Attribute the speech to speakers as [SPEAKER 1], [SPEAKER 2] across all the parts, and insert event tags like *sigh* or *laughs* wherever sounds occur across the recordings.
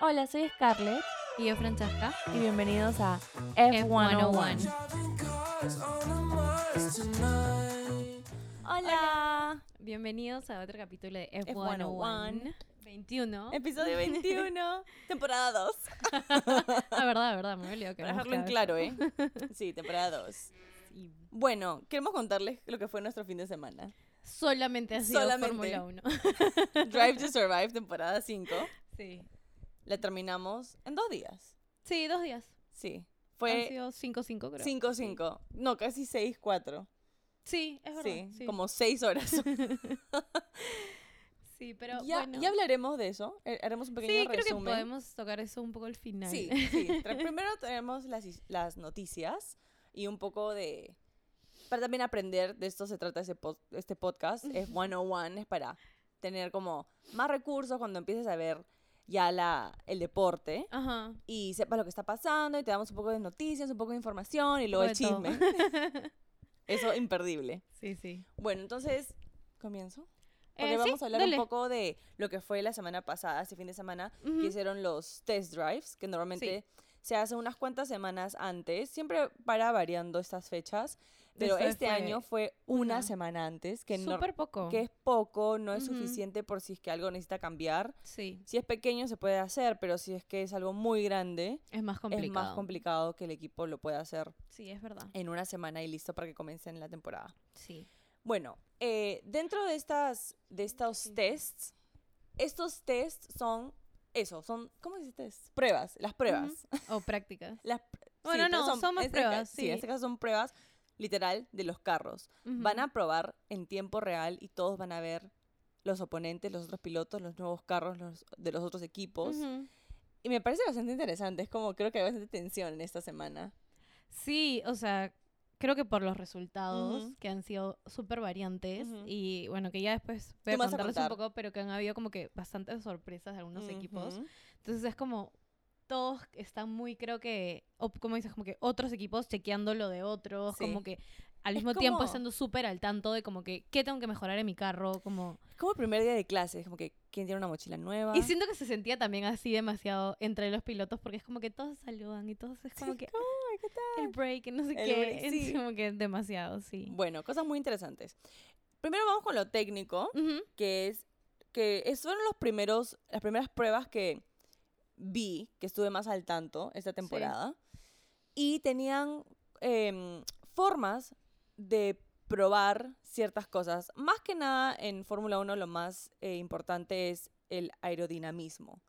[SPEAKER 1] Hola, soy Scarlett
[SPEAKER 2] Y yo, Francesca.
[SPEAKER 1] y bienvenidos a F101. Hola.
[SPEAKER 2] Bienvenidos a otro capítulo de
[SPEAKER 1] F101.
[SPEAKER 2] F101. 21.
[SPEAKER 1] Episodio *laughs* 21, temporada 2.
[SPEAKER 2] Ah, verdad, verdad, me olvidado que
[SPEAKER 1] Para dejarlo en claro, ¿eh? Sí, temporada 2.
[SPEAKER 2] vez- sí.
[SPEAKER 1] Bueno, queremos contarles lo que fue nuestro fin de semana.
[SPEAKER 2] Solamente ha sido
[SPEAKER 1] Solamente.
[SPEAKER 2] Fórmula 1. *laughs*
[SPEAKER 1] Drive to Survive, temporada 5.
[SPEAKER 2] Sí.
[SPEAKER 1] La terminamos en dos días.
[SPEAKER 2] Sí, dos días.
[SPEAKER 1] Sí.
[SPEAKER 2] Han
[SPEAKER 1] Fue
[SPEAKER 2] sido 5-5, creo.
[SPEAKER 1] 5-5. No, casi 6-4.
[SPEAKER 2] Sí, es verdad.
[SPEAKER 1] Sí,
[SPEAKER 2] Sí,
[SPEAKER 1] como 6 horas. *laughs* *laughs*
[SPEAKER 2] Sí, pero
[SPEAKER 1] ya,
[SPEAKER 2] bueno.
[SPEAKER 1] ya hablaremos de eso. eh, Haremos un pequeño
[SPEAKER 2] sí, creo que
[SPEAKER 1] resumen.
[SPEAKER 2] podemos tocar eso un poco al final.
[SPEAKER 1] Sí, *laughs* sí. Primero tenemos las, las noticias y un poco de... Para también aprender, de esto se trata ese pod- este podcast, es 101, es para tener como más recursos cuando empieces a ver ya la, el deporte
[SPEAKER 2] Ajá.
[SPEAKER 1] y sepas lo que está pasando y te damos un poco de noticias, un poco de información y luego el chisme. *laughs* Eso imperdible.
[SPEAKER 2] Sí, sí.
[SPEAKER 1] Bueno, entonces, ¿comienzo? Porque
[SPEAKER 2] Eh, sí,
[SPEAKER 1] vamos a hablar
[SPEAKER 2] dale.
[SPEAKER 1] un poco de lo que fue la semana pasada, este fin de semana,
[SPEAKER 2] Ujú.
[SPEAKER 1] que hicieron los test drives, que normalmente se hacen unas cuantas semanas antes, siempre para variando estas fechas, pero
[SPEAKER 2] Esta
[SPEAKER 1] este año fue una,
[SPEAKER 2] una.
[SPEAKER 1] semana antes, que, no-
[SPEAKER 2] Súper poco.
[SPEAKER 1] que es poco, no es
[SPEAKER 2] Ujú.
[SPEAKER 1] suficiente por si es que algo necesita cambiar.
[SPEAKER 2] Sí,
[SPEAKER 1] Si es pequeño se puede hacer, pero si es que es algo muy grande,
[SPEAKER 2] es más complicado.
[SPEAKER 1] es más complicado que el equipo lo pueda hacer
[SPEAKER 2] Sí, es verdad.
[SPEAKER 1] en una semana y listo para que comiencen la temporada.
[SPEAKER 2] Sí.
[SPEAKER 1] Bueno, eh, dentro de estas de estos
[SPEAKER 2] Sí.
[SPEAKER 1] tests, estos tests son eso, son ¿cómo dice test? Pruebas, las pruebas.
[SPEAKER 2] O prácticas. *laughs*
[SPEAKER 1] Las
[SPEAKER 2] Bueno,
[SPEAKER 1] pero
[SPEAKER 2] no, son más
[SPEAKER 1] en este
[SPEAKER 2] pruebas,
[SPEAKER 1] Sí, en
[SPEAKER 2] sí.
[SPEAKER 1] este caso son pruebas literal de los carros. Van a probar en tiempo real y todos van a ver los oponentes, los otros pilotos, los nuevos carros los, de los otros equipos. Y me parece bastante interesante, es como creo que hay bastante tensión en esta semana.
[SPEAKER 2] Sí, o sea, creo que por los resultados que han sido súper variantes y bueno, que ya después voy a
[SPEAKER 1] a
[SPEAKER 2] un poco, pero que han habido como que bastantes sorpresas de algunos equipos. Entonces es como todos están muy, creo que, o- como dices, como que otros equipos chequeando lo de otros,
[SPEAKER 1] Sí.
[SPEAKER 2] como que al
[SPEAKER 1] Es
[SPEAKER 2] mismo tiempo
[SPEAKER 1] como-
[SPEAKER 2] estando súper al tanto de como que qué tengo que mejorar en mi carro, como...
[SPEAKER 1] Es como el primer día de clase, es como que quién tiene una mochila nueva.
[SPEAKER 2] Y siento que se sentía también así demasiado entre los pilotos porque es como que todos saludan y todos es como
[SPEAKER 1] Sí,
[SPEAKER 2] que
[SPEAKER 1] "Ay, ¿qué tal?".
[SPEAKER 2] el break no sé
[SPEAKER 1] El
[SPEAKER 2] qué,
[SPEAKER 1] break,
[SPEAKER 2] es como que demasiado, sí.
[SPEAKER 1] Bueno, cosas muy interesantes. Primero vamos con lo técnico, que es que fueron los primeros, las primeras pruebas que vi, que estuve más al tanto esta temporada, y tenían em, formas de probar ciertas cosas. Más que nada en Fórmula 1 lo más eh, importante es el aerodinamismo.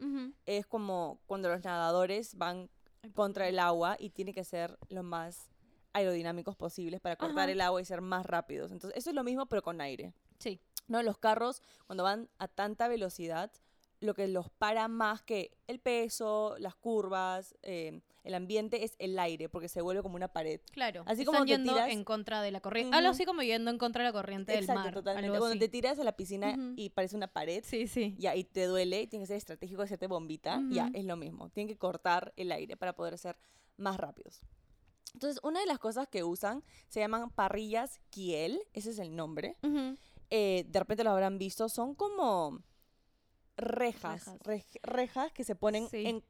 [SPEAKER 1] Es como cuando los nadadores van contra el agua y tiene que ser lo más aerodinámicos posibles para cortar
[SPEAKER 2] Ajá.
[SPEAKER 1] el agua y ser más rápidos. Entonces, eso es lo mismo pero con aire.
[SPEAKER 2] Sí.
[SPEAKER 1] ¿No? Los carros, cuando van a tanta velocidad, lo que los para más que el peso, las curvas, eh, el ambiente es el aire, porque se vuelve como una pared.
[SPEAKER 2] Claro.
[SPEAKER 1] Así
[SPEAKER 2] están
[SPEAKER 1] como te
[SPEAKER 2] yendo
[SPEAKER 1] tiras-
[SPEAKER 2] en contra de la corriente. Algo
[SPEAKER 1] Ujú.
[SPEAKER 2] así como yendo en contra de la corriente del
[SPEAKER 1] Exacto,
[SPEAKER 2] mar.
[SPEAKER 1] totalmente.
[SPEAKER 2] algo
[SPEAKER 1] Cuando
[SPEAKER 2] así.
[SPEAKER 1] te tiras a la piscina
[SPEAKER 2] Ujú.
[SPEAKER 1] y parece una pared,
[SPEAKER 2] Sí, sí.
[SPEAKER 1] ya, y te duele, y tienes que ser estratégico, hacerte bombita, ya,
[SPEAKER 2] Ujú.
[SPEAKER 1] es lo mismo. Tienen que cortar el aire para poder ser más rápidos. Entonces, una de las cosas que usan se llaman parrillas Kiel, ese es el nombre. Eh, de repente lo habrán visto, son como rejas,
[SPEAKER 2] Rejas.
[SPEAKER 1] rej- rejas que se ponen
[SPEAKER 2] Sí.
[SPEAKER 1] en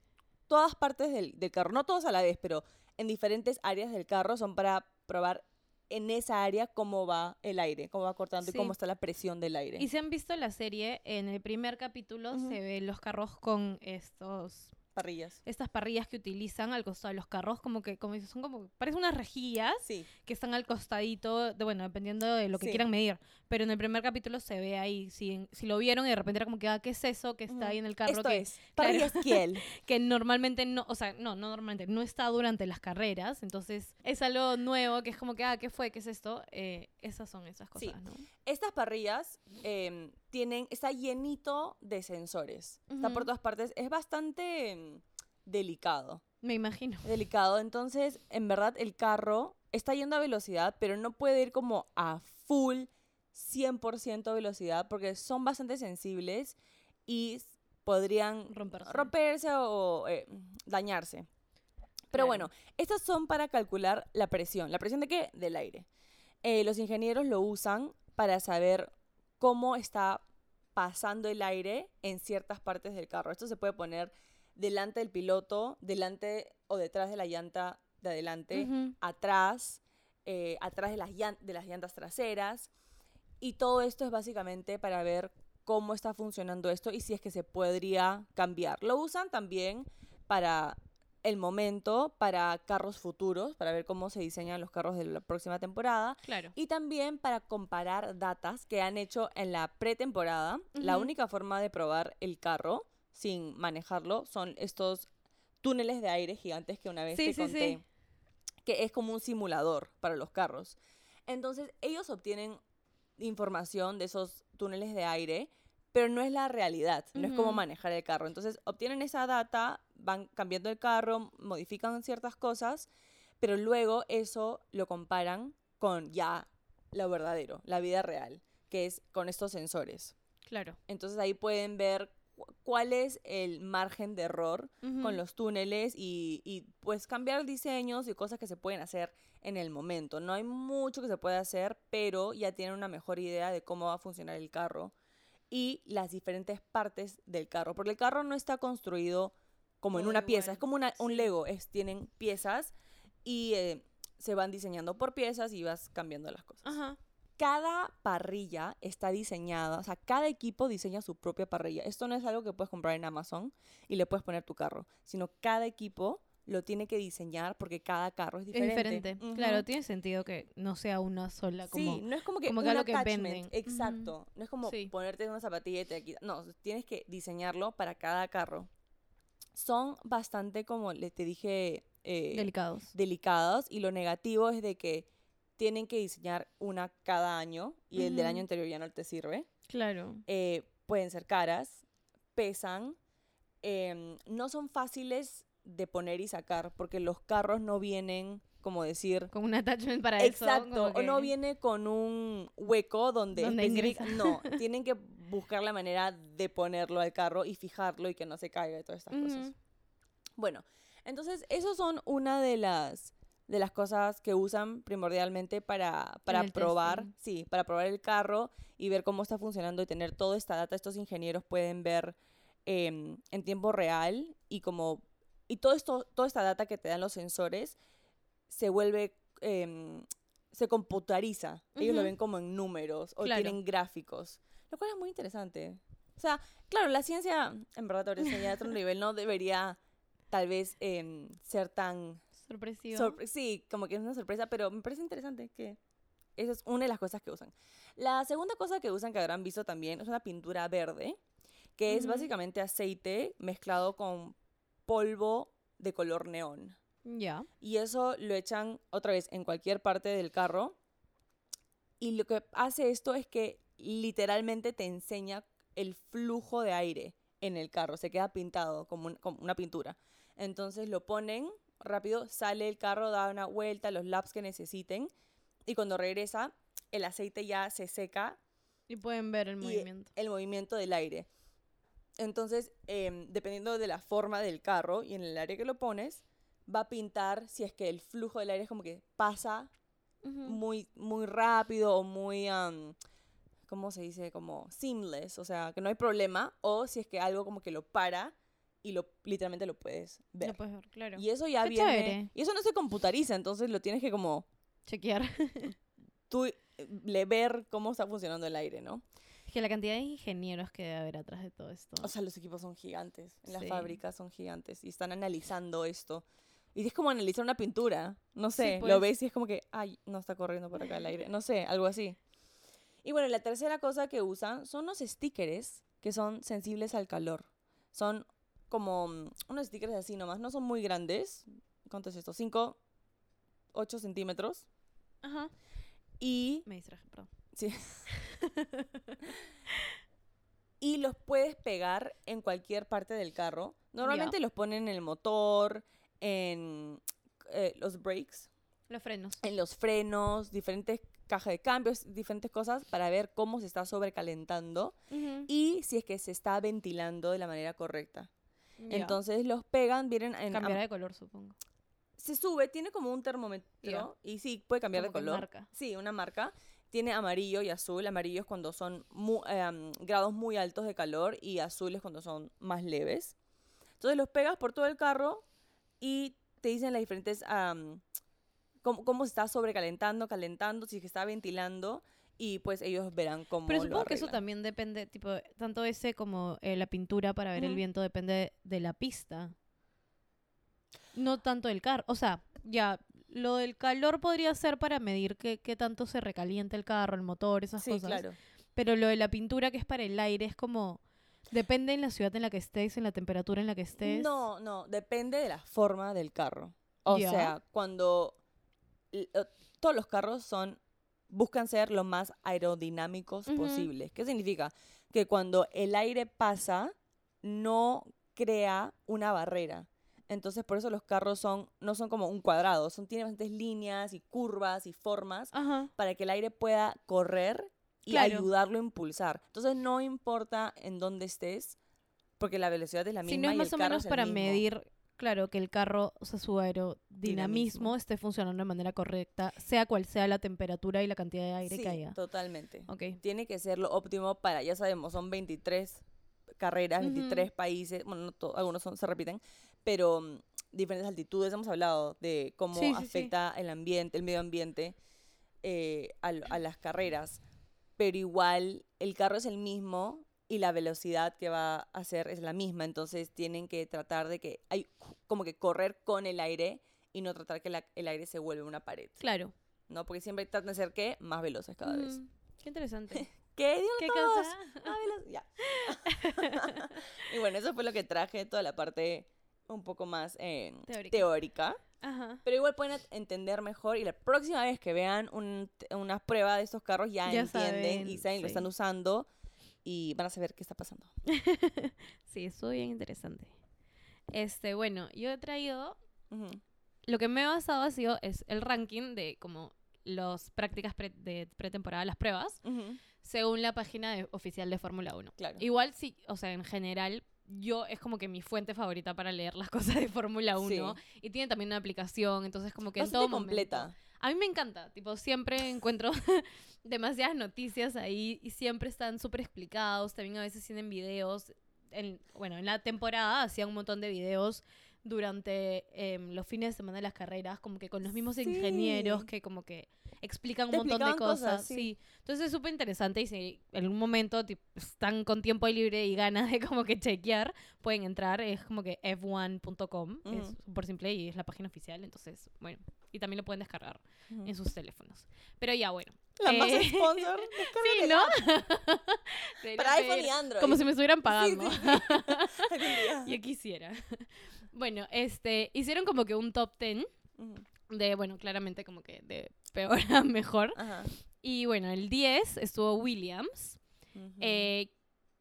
[SPEAKER 1] todas partes del, del carro, no todos a la vez, pero en diferentes áreas del carro son para probar en esa área cómo va el aire, cómo va cortando
[SPEAKER 2] Sí.
[SPEAKER 1] y cómo está la presión del aire.
[SPEAKER 2] Y si han visto la serie, en el primer capítulo se ven los carros con estos
[SPEAKER 1] Parrillas.
[SPEAKER 2] estas parrillas que utilizan al costado de los carros, como que como son como parecen unas rejillas
[SPEAKER 1] Sí,
[SPEAKER 2] que están al costadito, de, bueno, dependiendo de lo que
[SPEAKER 1] Sí.
[SPEAKER 2] quieran medir. Pero en el primer capítulo se ve ahí, si, si lo vieron y de repente era como que, ah, ¿qué es eso que está ahí en el carro?
[SPEAKER 1] esto
[SPEAKER 2] que,
[SPEAKER 1] es, *laughs* parrillas Kiel. *laughs*
[SPEAKER 2] que normalmente no, o sea, no, no normalmente, no está durante las carreras. Entonces es algo nuevo que es como que, ah, ¿qué fue? ¿Qué es esto? Eh, esas son esas
[SPEAKER 1] Sí.
[SPEAKER 2] cosas, ¿no?
[SPEAKER 1] Estas parrillas em, tienen, está llenito de sensores. Está por todas partes. Es bastante em, delicado.
[SPEAKER 2] Me imagino.
[SPEAKER 1] Delicado. Entonces, en verdad, el carro está yendo a velocidad, pero no puede ir como a full 100% velocidad porque son bastante sensibles y podrían
[SPEAKER 2] Romperse.
[SPEAKER 1] romperse o eh, dañarse. Pero
[SPEAKER 2] Claro.
[SPEAKER 1] bueno, estas son para calcular la presión. ¿La presión de qué? Del aire. Eh, los ingenieros lo usan para saber cómo está pasando el aire en ciertas partes del carro. Esto se puede poner delante del piloto, delante o detrás de la llanta de adelante, atrás, eh, atrás de las, de las llantas traseras. Y todo esto es básicamente para ver cómo está funcionando esto y si es que se podría cambiar. Lo usan también para el momento, para carros futuros, para ver cómo se diseñan los carros de la próxima temporada.
[SPEAKER 2] Claro.
[SPEAKER 1] Y también para comparar datas que han hecho en la pretemporada. La única forma de probar el carro sin manejarlo son estos túneles de aire gigantes que una vez
[SPEAKER 2] Sí,
[SPEAKER 1] te
[SPEAKER 2] sí,
[SPEAKER 1] conté.
[SPEAKER 2] sí.
[SPEAKER 1] Que es como un simulador para los carros. Entonces, ellos obtienen información de esos túneles de aire, pero no es la realidad, no es
[SPEAKER 2] Ujú.
[SPEAKER 1] manejar el carro. Entonces, obtienen esa data, van cambiando el carro, modifican ciertas cosas, pero luego eso lo comparan con ya lo verdadero, la vida real, que es con estos sensores.
[SPEAKER 2] Claro.
[SPEAKER 1] Entonces ahí pueden ver cu- cuál es el margen de error
[SPEAKER 2] Ujú.
[SPEAKER 1] con los túneles y, y, pues cambiar diseños y cosas que se pueden hacer en el momento. No hay mucho que se puede hacer, pero ya tienen una mejor idea de cómo va a funcionar el carro y las diferentes partes del carro, porque el carro no está construido como en una pieza, es como una- un. Lego, es, tienen piezas y eh, se van diseñando por piezas y vas cambiando las cosas
[SPEAKER 2] Ajá.
[SPEAKER 1] cada parrilla está diseñada, o sea, cada equipo diseña su propia parrilla. Esto no es algo que puedes comprar en Amazon y le puedes poner tu carro, sino cada equipo lo tiene que diseñar porque cada carro es
[SPEAKER 2] Es
[SPEAKER 1] diferente.
[SPEAKER 2] diferente.
[SPEAKER 1] Ujú.
[SPEAKER 2] Claro, tiene sentido que no sea una sola como...
[SPEAKER 1] sí, no es como que
[SPEAKER 2] como que
[SPEAKER 1] un
[SPEAKER 2] algo que venden.
[SPEAKER 1] Exacto. No es como
[SPEAKER 2] Sí.
[SPEAKER 1] ponerte una zapatilla y te quita. No, tienes que diseñarlo para cada carro. Son bastante, como le te dije, eh,
[SPEAKER 2] Delicados.
[SPEAKER 1] delicados y lo negativo es de que tienen que diseñar una cada año y el del año anterior ya no te sirve.
[SPEAKER 2] Claro.
[SPEAKER 1] eh, pueden ser caras, pesan, em, no son fáciles de poner y sacar porque los carros no vienen, como decir,
[SPEAKER 2] Con un attachment para eso.
[SPEAKER 1] exacto, o no viene con un hueco donde,
[SPEAKER 2] Donde
[SPEAKER 1] no, *laughs* tienen que buscar la manera de ponerlo al carro y fijarlo y que no se caiga y todas estas cosas. Bueno, entonces, esos son una de las de las cosas que usan primordialmente para, para probar,
[SPEAKER 2] testing.
[SPEAKER 1] sí, para probar el carro y ver cómo está funcionando y tener toda esta data. Estos ingenieros pueden ver em, en tiempo real y como y todo esto, toda esta data que te dan los sensores se vuelve em, se computariza. Ellos lo
[SPEAKER 2] Ujú.
[SPEAKER 1] ven como en números o
[SPEAKER 2] Claro.
[SPEAKER 1] tienen gráficos, lo cual es muy interesante. O sea, claro, la ciencia, en verdad, ahora ya a otro *laughs* nivel, no debería tal vez em, ser tan...
[SPEAKER 2] Sorpresivo.
[SPEAKER 1] sorpre- sí, como que es una sorpresa, pero me parece interesante que esa es una de las cosas que usan. La segunda cosa que usan, que habrán visto también, es una pintura verde, que es
[SPEAKER 2] Ujú.
[SPEAKER 1] básicamente aceite mezclado con polvo de color neón.
[SPEAKER 2] ya.
[SPEAKER 1] Y eso lo echan otra vez en cualquier parte del carro. Y lo que hace esto es que literalmente te enseña el flujo de aire en el carro. Se queda pintado como, un- como una pintura. Entonces lo ponen rápido, sale el carro, da una vuelta, los laps que necesiten. Y cuando regresa, el aceite ya se seca
[SPEAKER 2] Y pueden ver el movimiento.
[SPEAKER 1] el movimiento del aire. Entonces, em, dependiendo de la forma del carro y en el área que lo pones, va a pintar si es que el flujo del aire es como que pasa muy, muy rápido o muy, am, ¿cómo se dice? Como seamless, o sea, que no hay problema, o si es que algo como que lo para y lo literalmente lo puedes ver.
[SPEAKER 2] Lo puedes ver, claro.
[SPEAKER 1] Y eso ya
[SPEAKER 2] Qué
[SPEAKER 1] viene...
[SPEAKER 2] chévere.
[SPEAKER 1] Y eso no se computariza, entonces lo tienes que como
[SPEAKER 2] Chequear.
[SPEAKER 1] tú eh, le ver cómo está funcionando el aire, ¿no?
[SPEAKER 2] Que la cantidad de ingenieros que debe haber atrás de todo esto.
[SPEAKER 1] O sea, los equipos son gigantes. En las
[SPEAKER 2] Sí.
[SPEAKER 1] fábricas son gigantes. Y están analizando esto. Y es como analizar una pintura. No
[SPEAKER 2] Sí,
[SPEAKER 1] sé.
[SPEAKER 2] pues.
[SPEAKER 1] Lo ves y es como que, ay, no está corriendo por acá el aire. No sé, algo así. Y bueno, la tercera cosa que usan son los stickers que son sensibles al calor. Son como mm, unos stickers así nomás. No son muy grandes. ¿Cuánto es esto? 5, 8 centímetros.
[SPEAKER 2] Ajá.
[SPEAKER 1] Y
[SPEAKER 2] Me distraje, perdón.
[SPEAKER 1] Y los puedes pegar en cualquier parte del carro. Normalmente los ponen en el motor, en eh, los brakes,
[SPEAKER 2] Los frenos.
[SPEAKER 1] en los frenos, diferentes cajas de cambios, diferentes cosas para ver cómo se está sobrecalentando y si es que se está ventilando de la manera correcta. Entonces los pegan, vienen en... am-
[SPEAKER 2] Cambiará de color, supongo.
[SPEAKER 1] se sube, tiene como un termómetro y sí, puede cambiar
[SPEAKER 2] Como
[SPEAKER 1] de color.
[SPEAKER 2] marca.
[SPEAKER 1] Sí, una marca. Tiene amarillo y azul. Amarillo es cuando son mu- em, grados muy altos de calor y azul es cuando son más leves. Entonces los pegas por todo el carro y te dicen las diferentes, cómo, cómo se está sobrecalentando, calentando, si que está ventilando y pues ellos verán cómo
[SPEAKER 2] Pero
[SPEAKER 1] lo
[SPEAKER 2] supongo que eso también depende, tipo, tanto ese como eh, la pintura para ver el viento depende de la pista. No tanto del carro. O sea, ya, lo del calor podría ser para medir qué, qué tanto se recalienta el carro, el motor, esas
[SPEAKER 1] Sí,
[SPEAKER 2] cosas.
[SPEAKER 1] claro.
[SPEAKER 2] Pero lo de la pintura que es para el aire es como... Depende en la ciudad en la que estés, en la temperatura en la que estés.
[SPEAKER 1] No, no, depende de la forma del carro. O sea, cuando todos los carros son buscan ser lo más aerodinámicos
[SPEAKER 2] Ujú.
[SPEAKER 1] posibles. ¿Qué significa? Que cuando el aire pasa no crea una barrera. Entonces, por eso los carros son no son como un cuadrado, son tienen bastantes líneas y curvas y formas
[SPEAKER 2] Ajá.
[SPEAKER 1] para que el aire pueda correr y
[SPEAKER 2] Claro.
[SPEAKER 1] ayudarlo a impulsar. Entonces, no importa en dónde estés, porque la velocidad es la misma
[SPEAKER 2] Si no es
[SPEAKER 1] y
[SPEAKER 2] más
[SPEAKER 1] el
[SPEAKER 2] o
[SPEAKER 1] carro
[SPEAKER 2] menos para medir, claro, que el carro, o sea, su aerodinamismo
[SPEAKER 1] Dinamismo.
[SPEAKER 2] esté funcionando de manera correcta, sea cual sea la temperatura y la cantidad de aire
[SPEAKER 1] sí,
[SPEAKER 2] que haya.
[SPEAKER 1] totalmente.
[SPEAKER 2] Ok.
[SPEAKER 1] Tiene que ser lo óptimo para, ya sabemos, son 23 carreras,
[SPEAKER 2] Ujú.
[SPEAKER 1] 23 países, bueno, no algunos son, se repiten, pero mm, diferentes altitudes. Hemos hablado de cómo
[SPEAKER 2] Sí, sí, sí.
[SPEAKER 1] afecta el ambiente, el medio ambiente eh, al- a, las carreras, pero igual el carro es el mismo y la velocidad que va a hacer es la misma, entonces tienen que tratar de que hay como que correr con el aire y no tratar que la- el aire se vuelva una pared,
[SPEAKER 2] Claro.
[SPEAKER 1] ¿no? Porque siempre tratan de ser que más veloces cada vez.
[SPEAKER 2] Mm, Qué interesante. *laughs*
[SPEAKER 1] ¿Qué? Díganlo
[SPEAKER 2] ¿Qué
[SPEAKER 1] todos. veloz- *laughs* ya. *laughs* y bueno, eso fue lo que traje, toda la parte un poco más eh,
[SPEAKER 2] Teórica.
[SPEAKER 1] teórica.
[SPEAKER 2] Ajá.
[SPEAKER 1] Pero igual pueden entender mejor y la próxima vez que vean un, una prueba de estos carros ya,
[SPEAKER 2] Ya
[SPEAKER 1] entienden y
[SPEAKER 2] saben,
[SPEAKER 1] lo están usando y van a saber qué está pasando. *laughs*
[SPEAKER 2] Sí, estuvo bien interesante. Este, bueno, yo he traído. Lo que me he basado ha sido es el ranking de como las prácticas pre- de pretemporada, las pruebas,
[SPEAKER 1] Ujú,
[SPEAKER 2] según la página de- oficial de Fórmula 1.
[SPEAKER 1] Claro.
[SPEAKER 2] Igual sí, o sea, en general, yo es como que mi fuente favorita para leer las *laughs* cosas de Fórmula 1. Y tiene también una aplicación, entonces como que en todo momento-
[SPEAKER 1] completa.
[SPEAKER 2] A mí me encanta, tipo, siempre encuentro *laughs* demasiadas noticias ahí y siempre están súper explicados. También a veces tienen videos. En, bueno, en la temporada hacían un montón de videos durante em, los fines de semana de las carreras, como que con los mismos
[SPEAKER 1] Sí.
[SPEAKER 2] ingenieros que como que explican un
[SPEAKER 1] Te
[SPEAKER 2] montón de cosas.
[SPEAKER 1] cosas,
[SPEAKER 2] sí.
[SPEAKER 1] sí.
[SPEAKER 2] Entonces es súper interesante y si en algún momento tipo, están con tiempo libre y ganas de como que chequear, pueden entrar. Es como que f1.com, es
[SPEAKER 1] Ujú.
[SPEAKER 2] por simple y es la página oficial. Entonces, bueno, y también lo pueden descargar
[SPEAKER 1] Ujú.
[SPEAKER 2] en sus teléfonos. Pero ya, bueno.
[SPEAKER 1] La más
[SPEAKER 2] Eh,
[SPEAKER 1] sponsor. *laughs*
[SPEAKER 2] Sí, ¿no? *laughs*
[SPEAKER 1] Para iPhone y Android.
[SPEAKER 2] Como si me estuvieran pagando.
[SPEAKER 1] Sí, sí, *laughs* día.
[SPEAKER 2] Yo quisiera. Bueno, este, hicieron como que un top 10
[SPEAKER 1] Ujú.
[SPEAKER 2] de, bueno, claramente como que de peor *laughs* a mejor.
[SPEAKER 1] Ajá.
[SPEAKER 2] Y bueno, el 10 estuvo Williams, eh,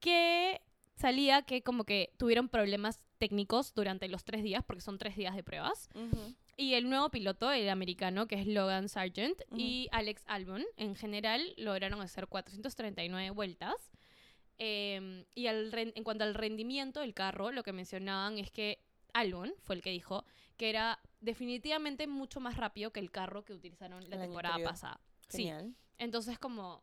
[SPEAKER 2] que salía que como que tuvieron problemas técnicos durante los tres días, porque son tres días de pruebas. Y el nuevo piloto, el americano, que es Logan Sargent, y Alex Albon, en general lograron hacer 439 vueltas. Eh, y al en cuanto al rendimiento del carro, lo que mencionaban es que Albon fue el que dijo que era definitivamente mucho más rápido que el carro que utilizaron la temporada pasada. Sí.
[SPEAKER 1] Genial.
[SPEAKER 2] Entonces, como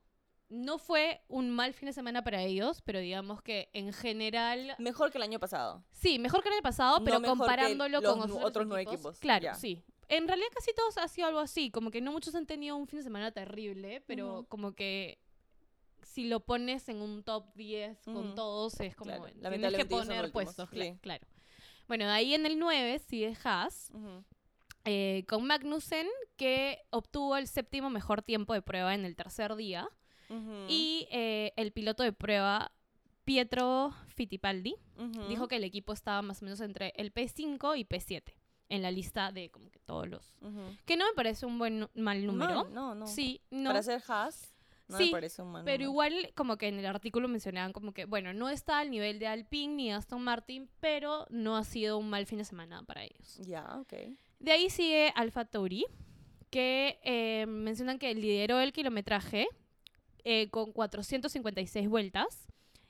[SPEAKER 2] no fue un mal fin de semana para ellos, pero digamos que en general
[SPEAKER 1] Mejor que el año pasado.
[SPEAKER 2] Sí, mejor que el año pasado,
[SPEAKER 1] No
[SPEAKER 2] pero comparándolo con otros,
[SPEAKER 1] otros nueve
[SPEAKER 2] equipos.
[SPEAKER 1] equipos,
[SPEAKER 2] Claro, sí. En realidad casi todos ha sido algo así, como que no muchos han tenido un fin de semana terrible, pero como que si lo pones en un top 10 con todos es como
[SPEAKER 1] Claro,
[SPEAKER 2] tienes que poner puestos,
[SPEAKER 1] sí.
[SPEAKER 2] cla- claro. Bueno, de ahí en el 9 sigue Haas eh, con Magnussen que obtuvo el séptimo mejor tiempo de prueba en el tercer día y eh, el piloto de prueba Pietro Fittipaldi dijo que el equipo estaba más o menos entre el P5 y P7 en la lista de como que todos los... Que no me parece un buen mal número.
[SPEAKER 1] No, no.
[SPEAKER 2] Sí, no.
[SPEAKER 1] Para ser Haas, no
[SPEAKER 2] Sí,
[SPEAKER 1] me parece un mal
[SPEAKER 2] Pero igual como que en el artículo mencionaban como que, bueno, no está al nivel de Alpine ni Aston Martin, pero no ha sido un mal fin de semana para ellos.
[SPEAKER 1] Ya, ok.
[SPEAKER 2] De ahí sigue Alfa Tauri, que eh, mencionan que lideró el kilometraje eh, con 456 vueltas.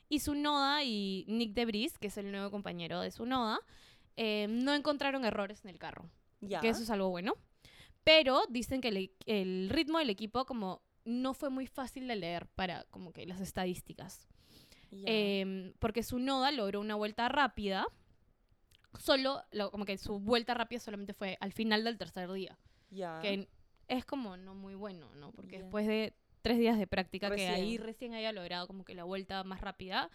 [SPEAKER 2] Y su Noda y Nick Debris, que es el nuevo compañero de su Noda, eh, no encontraron errores en el carro,
[SPEAKER 1] Ya.
[SPEAKER 2] que eso es algo bueno. Pero dicen que el, e- el ritmo del equipo como no fue muy fácil de leer para como que las estadísticas. Em, porque su Noda logró una vuelta rápida Solo, lo- como que su vuelta rápida solamente fue al final del tercer día. Que es como no muy bueno, ¿no? Porque después de tres días de práctica, que ahí
[SPEAKER 1] Recién.
[SPEAKER 2] haya logrado como que la vuelta más rápida.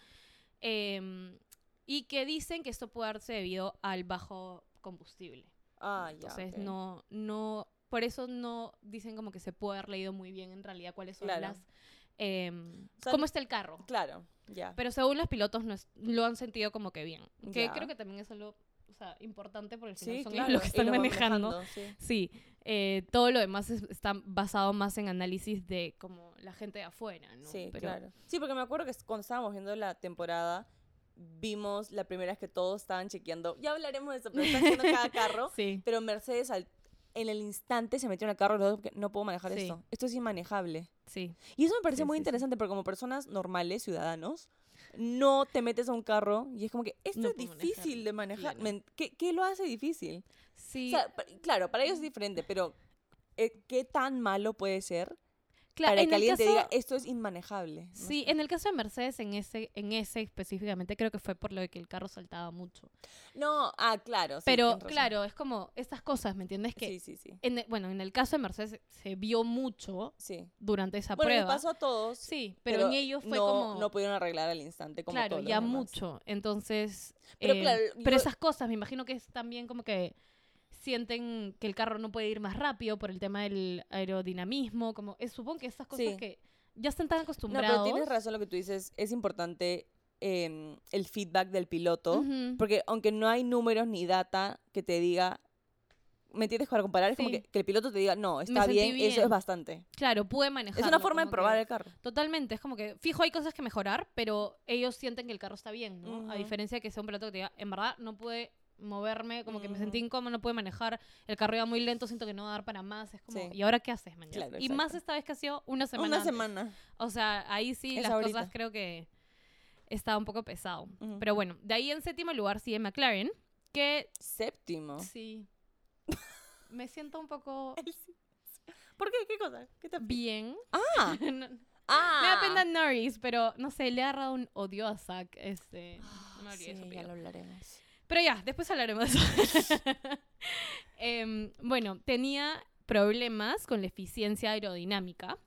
[SPEAKER 2] em, y que dicen que esto puede darse debido al bajo combustible.
[SPEAKER 1] Ah.
[SPEAKER 2] Entonces, no, no, por eso no dicen como que se puede haber leído muy bien en realidad cuáles son
[SPEAKER 1] Claro.
[SPEAKER 2] las,
[SPEAKER 1] O sea,
[SPEAKER 2] cómo está el carro.
[SPEAKER 1] Claro, ya.
[SPEAKER 2] Pero según los pilotos no es- lo han sentido como que bien. Que creo que también es algo o sea, importante porque al final
[SPEAKER 1] sí,
[SPEAKER 2] son
[SPEAKER 1] claro.
[SPEAKER 2] ellos los que están
[SPEAKER 1] lo
[SPEAKER 2] manejando.
[SPEAKER 1] sí.
[SPEAKER 2] Sí, eh, todo lo demás es- está basado más en análisis de como la gente de afuera, ¿no?
[SPEAKER 1] Sí,
[SPEAKER 2] Pero-
[SPEAKER 1] claro. Sí, porque me acuerdo que cuando estábamos viendo la temporada, vimos la primera vez que todos estaban chequeando. Ya hablaremos de eso, pero están chequeando cada *laughs* carro.
[SPEAKER 2] Sí,
[SPEAKER 1] Pero Mercedes al- en el instante se metió en el carro y luego que no puedo manejar
[SPEAKER 2] Sí.
[SPEAKER 1] esto. Esto es inmanejable.
[SPEAKER 2] sí.
[SPEAKER 1] Y eso me parece
[SPEAKER 2] Sí,
[SPEAKER 1] muy
[SPEAKER 2] sí,
[SPEAKER 1] interesante porque como personas normales, ciudadanos, no te metes a un carro y es como que esto
[SPEAKER 2] No
[SPEAKER 1] es difícil de manejar.
[SPEAKER 2] claro.
[SPEAKER 1] ¿Qué, qué lo hace difícil?
[SPEAKER 2] Sí,
[SPEAKER 1] O sea, pa- claro, para ellos es diferente, pero eh, ¿qué tan malo puede ser
[SPEAKER 2] claro,
[SPEAKER 1] para que
[SPEAKER 2] el
[SPEAKER 1] alguien te
[SPEAKER 2] caso-
[SPEAKER 1] diga esto es inmanejable? No
[SPEAKER 2] Sí, en el caso de Mercedes, en ese, en ese específicamente, creo que fue por lo de que el carro saltaba mucho.
[SPEAKER 1] No, ah, claro. sí,
[SPEAKER 2] Pero claro, es como estas cosas, ¿me entiendes? Que,
[SPEAKER 1] Sí, sí, sí.
[SPEAKER 2] en el- bueno, en el caso de Mercedes se vio mucho
[SPEAKER 1] Sí.
[SPEAKER 2] durante esa
[SPEAKER 1] Bueno,
[SPEAKER 2] prueba.
[SPEAKER 1] pasó a todos.
[SPEAKER 2] Sí, pero, en ellos fue
[SPEAKER 1] no,
[SPEAKER 2] como...
[SPEAKER 1] no pudieron arreglar al instante como
[SPEAKER 2] claro,
[SPEAKER 1] todos
[SPEAKER 2] ya mucho. Entonces,
[SPEAKER 1] Pero
[SPEAKER 2] eh,
[SPEAKER 1] claro,
[SPEAKER 2] pero
[SPEAKER 1] yo-
[SPEAKER 2] esas cosas, me imagino que es también como que sienten que el carro no puede ir más rápido por el tema del aerodinamismo, como eh, supongo que esas cosas
[SPEAKER 1] Sí.
[SPEAKER 2] que ya están tan
[SPEAKER 1] No,
[SPEAKER 2] acostumbrados.
[SPEAKER 1] pero tienes razón lo que tú dices. Es importante em, el feedback del piloto.
[SPEAKER 2] Ujú.
[SPEAKER 1] Porque aunque no hay números ni data que te diga, ¿me entiendes? Para comparar, es como
[SPEAKER 2] Sí.
[SPEAKER 1] que, que el piloto te diga, no, está
[SPEAKER 2] sentí
[SPEAKER 1] bien, eso
[SPEAKER 2] bien.
[SPEAKER 1] es bastante.
[SPEAKER 2] Claro, pude manejar.
[SPEAKER 1] Es una forma de probar el carro.
[SPEAKER 2] Totalmente, es como que, fijo, hay cosas que mejorar, pero ellos sienten que el carro está bien, ¿no? A
[SPEAKER 1] Ujú.
[SPEAKER 2] diferencia de que sea un piloto que te diga, en verdad no pude moverme, como que me sentí incómodo, no pude manejar, el carro iba muy lento, siento que no va a dar para más, es como,
[SPEAKER 1] Sí.
[SPEAKER 2] ¿y ahora qué haces, man?
[SPEAKER 1] Claro,
[SPEAKER 2] y más esta vez que ha sido una semana
[SPEAKER 1] Una
[SPEAKER 2] antes.
[SPEAKER 1] semana.
[SPEAKER 2] O sea, ahí sí
[SPEAKER 1] Es
[SPEAKER 2] las
[SPEAKER 1] ahorita.
[SPEAKER 2] cosas creo que estaba un poco pesado. Pero bueno, de ahí en séptimo lugar sigue McLaren, que
[SPEAKER 1] Séptimo.
[SPEAKER 2] sí, *laughs* me siento un poco *laughs*
[SPEAKER 1] ¿Por qué? ¿Qué cosa? ¿Qué te
[SPEAKER 2] bien.
[SPEAKER 1] Ah, *laughs*
[SPEAKER 2] No-
[SPEAKER 1] ah.
[SPEAKER 2] Me da pena Norris, pero no sé, le ha agarrado un odio a Zack. Este, no me olvidé
[SPEAKER 1] Sí,
[SPEAKER 2] su
[SPEAKER 1] ya lo hablaremos.
[SPEAKER 2] Pero ya, después hablaremos de eso. *laughs* Em, bueno, tenía problemas con la eficiencia aerodinámica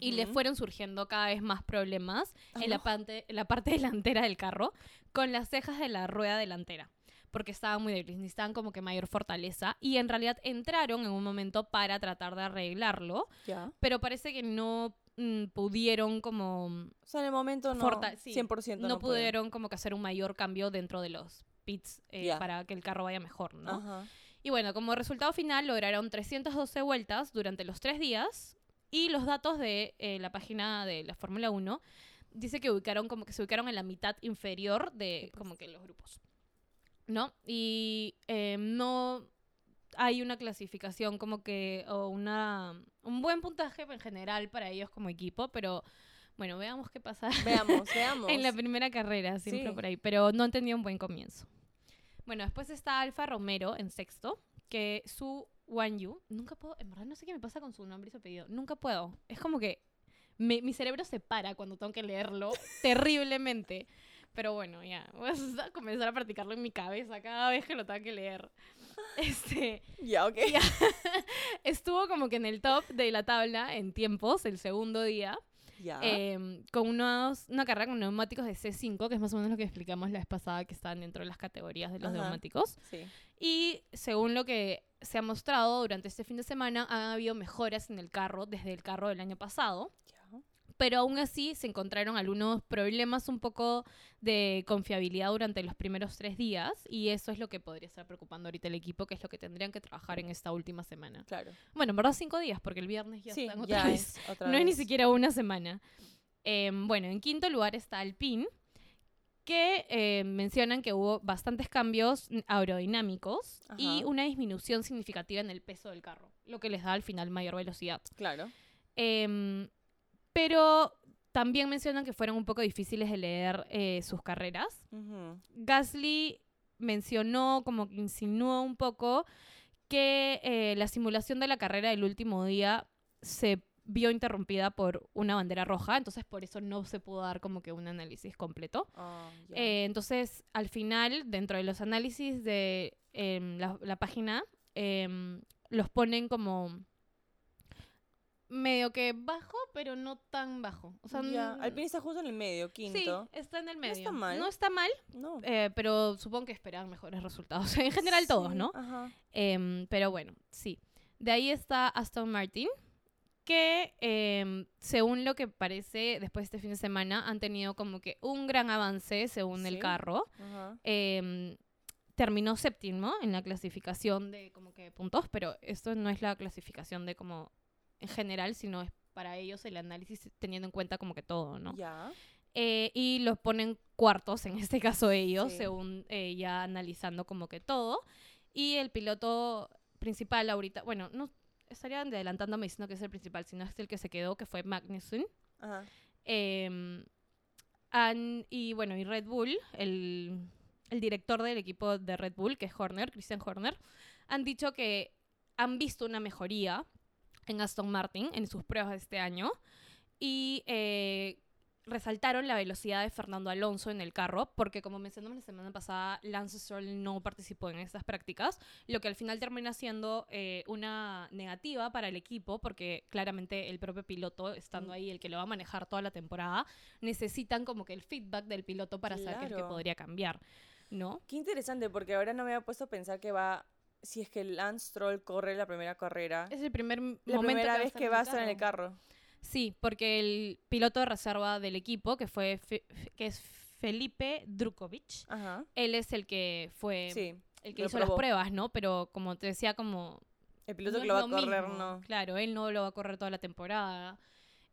[SPEAKER 2] y le fueron surgiendo cada vez más problemas
[SPEAKER 1] Ah,
[SPEAKER 2] en, la
[SPEAKER 1] no.
[SPEAKER 2] parte, en la parte *laughs* delantera del carro con las cejas de la rueda delantera. Porque estaban muy débiles, necesitaban como que mayor fortaleza. Y en realidad entraron en un momento para tratar de arreglarlo, pero parece que no mm, pudieron como
[SPEAKER 1] O sea, en el momento no.
[SPEAKER 2] Forta- sí,
[SPEAKER 1] 100%
[SPEAKER 2] no, pudieron como que hacer un mayor cambio dentro de los pits eh,
[SPEAKER 1] Ya.
[SPEAKER 2] para que el carro vaya mejor, ¿no?
[SPEAKER 1] Ajá.
[SPEAKER 2] Y bueno, como resultado final lograron 312 vueltas durante los tres días y los datos de eh, la página de la Fórmula 1 dice que ubicaron como que se ubicaron en la mitad inferior de como que los grupos, ¿no? Y eh, no hay una clasificación como que o una un buen puntaje en general para ellos como equipo, pero bueno, veamos qué pasa *laughs*
[SPEAKER 1] Veamos, veamos.
[SPEAKER 2] en la primera carrera, siempre
[SPEAKER 1] Sí.
[SPEAKER 2] por ahí, pero no tenido un buen comienzo. Bueno, después está Alfa Romero en sexto, que su Wan Yu, nunca puedo, en verdad no sé qué me pasa con su nombre y su apellido, nunca puedo. Es como que me- mi cerebro se para cuando tengo que leerlo *laughs* terriblemente. Pero bueno, ya, voy a *laughs* comenzar a practicarlo en mi cabeza cada vez que lo tenga que leer. Este,
[SPEAKER 1] Ya, ok.
[SPEAKER 2] Ya. estuvo como que en el top de la tabla en tiempos el segundo día. Em, con unos, una carrera con neumáticos de C5, que es más o menos lo que explicamos la vez pasada, que están dentro de las categorías de los
[SPEAKER 1] Ajá.
[SPEAKER 2] neumáticos.
[SPEAKER 1] sí.
[SPEAKER 2] Y según lo que se ha mostrado durante este fin de semana, han habido mejoras en el carro desde el carro del año pasado. Pero aún así se encontraron algunos problemas un poco de confiabilidad durante los primeros tres días. Y eso es lo que podría estar preocupando ahorita el equipo, que es lo que tendrían que trabajar en esta última semana.
[SPEAKER 1] Claro.
[SPEAKER 2] Bueno, en verdad cinco días, porque el viernes ya
[SPEAKER 1] sí,
[SPEAKER 2] están otra
[SPEAKER 1] ya
[SPEAKER 2] vez.
[SPEAKER 1] es otra
[SPEAKER 2] No es ni siquiera una semana. Em, bueno, en quinto lugar está Alpine, que eh, mencionan que hubo bastantes cambios aerodinámicos y una disminución significativa en el peso del carro, lo que les da al final mayor velocidad.
[SPEAKER 1] Claro.
[SPEAKER 2] Em, pero también mencionan que fueron un poco difíciles de leer eh, sus carreras. Gasly mencionó, como que insinuó un poco, que eh, la simulación de la carrera del último día se vio interrumpida por una bandera roja, entonces por eso no se pudo dar como que un análisis completo.
[SPEAKER 1] Ya.
[SPEAKER 2] Eh, entonces, al final, dentro de los análisis de em, la, la página, em, los ponen como medio que bajo, pero no tan bajo. O sea,
[SPEAKER 1] Ya,
[SPEAKER 2] n-
[SPEAKER 1] Alpine está justo en el medio,
[SPEAKER 2] Sí,
[SPEAKER 1] quinto.
[SPEAKER 2] está en el medio.
[SPEAKER 1] está mal.
[SPEAKER 2] No está mal,
[SPEAKER 1] No.
[SPEAKER 2] eh, pero supongo que esperan mejores resultados. *laughs* En general todos,
[SPEAKER 1] Sí,
[SPEAKER 2] ¿no?
[SPEAKER 1] Ajá.
[SPEAKER 2] Em, pero bueno, sí. De ahí está Aston Martin, que em, según lo que parece, después de este fin de semana, han tenido como que un gran avance según el
[SPEAKER 1] Sí.
[SPEAKER 2] carro.
[SPEAKER 1] Ajá.
[SPEAKER 2] Em, terminó séptimo en la clasificación de como que puntos, pero esto no es la clasificación de como en general, sino es para ellos el análisis teniendo en cuenta como que todo, ¿no?
[SPEAKER 1] Ya.
[SPEAKER 2] Eh, y los ponen cuartos, en este caso ellos,
[SPEAKER 1] Sí.
[SPEAKER 2] según eh, ya analizando como que todo. Y el piloto principal ahorita, bueno, no estarían adelantándome diciendo que es el principal, sino es el que se quedó, que fue Magnussen.
[SPEAKER 1] Ajá.
[SPEAKER 2] Han- y bueno, y Red Bull, el, el director del equipo de Red Bull, que es Horner, Christian Horner, han dicho que han visto una mejoría en Aston Martin en sus pruebas de este año y eh, resaltaron la velocidad de Fernando Alonso en el carro, porque como mencionamos la semana pasada, Lance Stroll no participó en estas prácticas, lo que al final termina siendo eh, una negativa para el equipo, porque claramente el propio piloto, estando
[SPEAKER 1] Mm.
[SPEAKER 2] ahí, el que lo va a manejar toda la temporada, necesitan como que el feedback del piloto para saber qué es que podría cambiar, ¿no?
[SPEAKER 1] Qué interesante, porque ahora no me había puesto a pensar que va. Si es que Lance Stroll corre la primera carrera.
[SPEAKER 2] Es el primer
[SPEAKER 1] la primera
[SPEAKER 2] que
[SPEAKER 1] vez que va a estar en el carro.
[SPEAKER 2] Sí, porque el piloto de reserva del equipo, que fue Fe- que es Felipe Drukovic,
[SPEAKER 1] Ajá.
[SPEAKER 2] él es el que fue
[SPEAKER 1] Sí.
[SPEAKER 2] el que hizo las pruebas, ¿no? Pero como te decía, como
[SPEAKER 1] El piloto
[SPEAKER 2] no
[SPEAKER 1] que lo va a correr,
[SPEAKER 2] mismo.
[SPEAKER 1] no.
[SPEAKER 2] Claro, él no lo va a correr toda la temporada.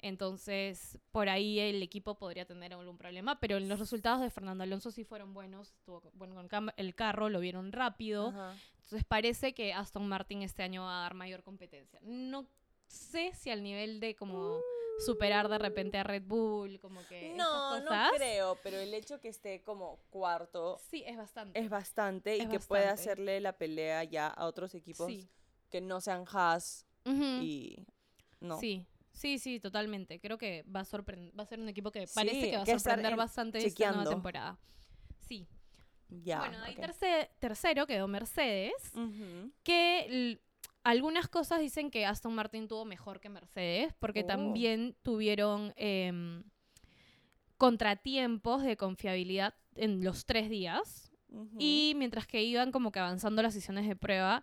[SPEAKER 2] Entonces, por ahí el equipo podría tener algún problema, pero los resultados de Fernando Alonso sí fueron buenos, estuvo bueno con el carro, lo vieron rápido.
[SPEAKER 1] Ajá.
[SPEAKER 2] Entonces parece que Aston Martin este año va a dar mayor competencia. No sé si al nivel de como superar de repente a Red Bull, como que
[SPEAKER 1] No,
[SPEAKER 2] esas
[SPEAKER 1] no
[SPEAKER 2] cosas.
[SPEAKER 1] creo, pero el hecho que esté como cuarto
[SPEAKER 2] Sí, es bastante.
[SPEAKER 1] es bastante y que
[SPEAKER 2] bastante.
[SPEAKER 1] hacerle la pelea ya a otros equipos
[SPEAKER 2] Sí.
[SPEAKER 1] que no sean Haas y no.
[SPEAKER 2] Sí, sí, sí, totalmente. Creo que va a sorprender, va a ser un equipo que
[SPEAKER 1] Sí,
[SPEAKER 2] parece que va a sorprender
[SPEAKER 1] en-
[SPEAKER 2] bastante esta nueva temporada. Sí.
[SPEAKER 1] Ya.
[SPEAKER 2] bueno, ahí
[SPEAKER 1] ok.
[SPEAKER 2] terce- tercero quedó Mercedes, que algunas cosas dicen que Aston Martin tuvo mejor que Mercedes, porque
[SPEAKER 1] Oh.
[SPEAKER 2] también tuvieron em, contratiempos de confiabilidad en los tres días. Y mientras que iban como que avanzando las sesiones de prueba,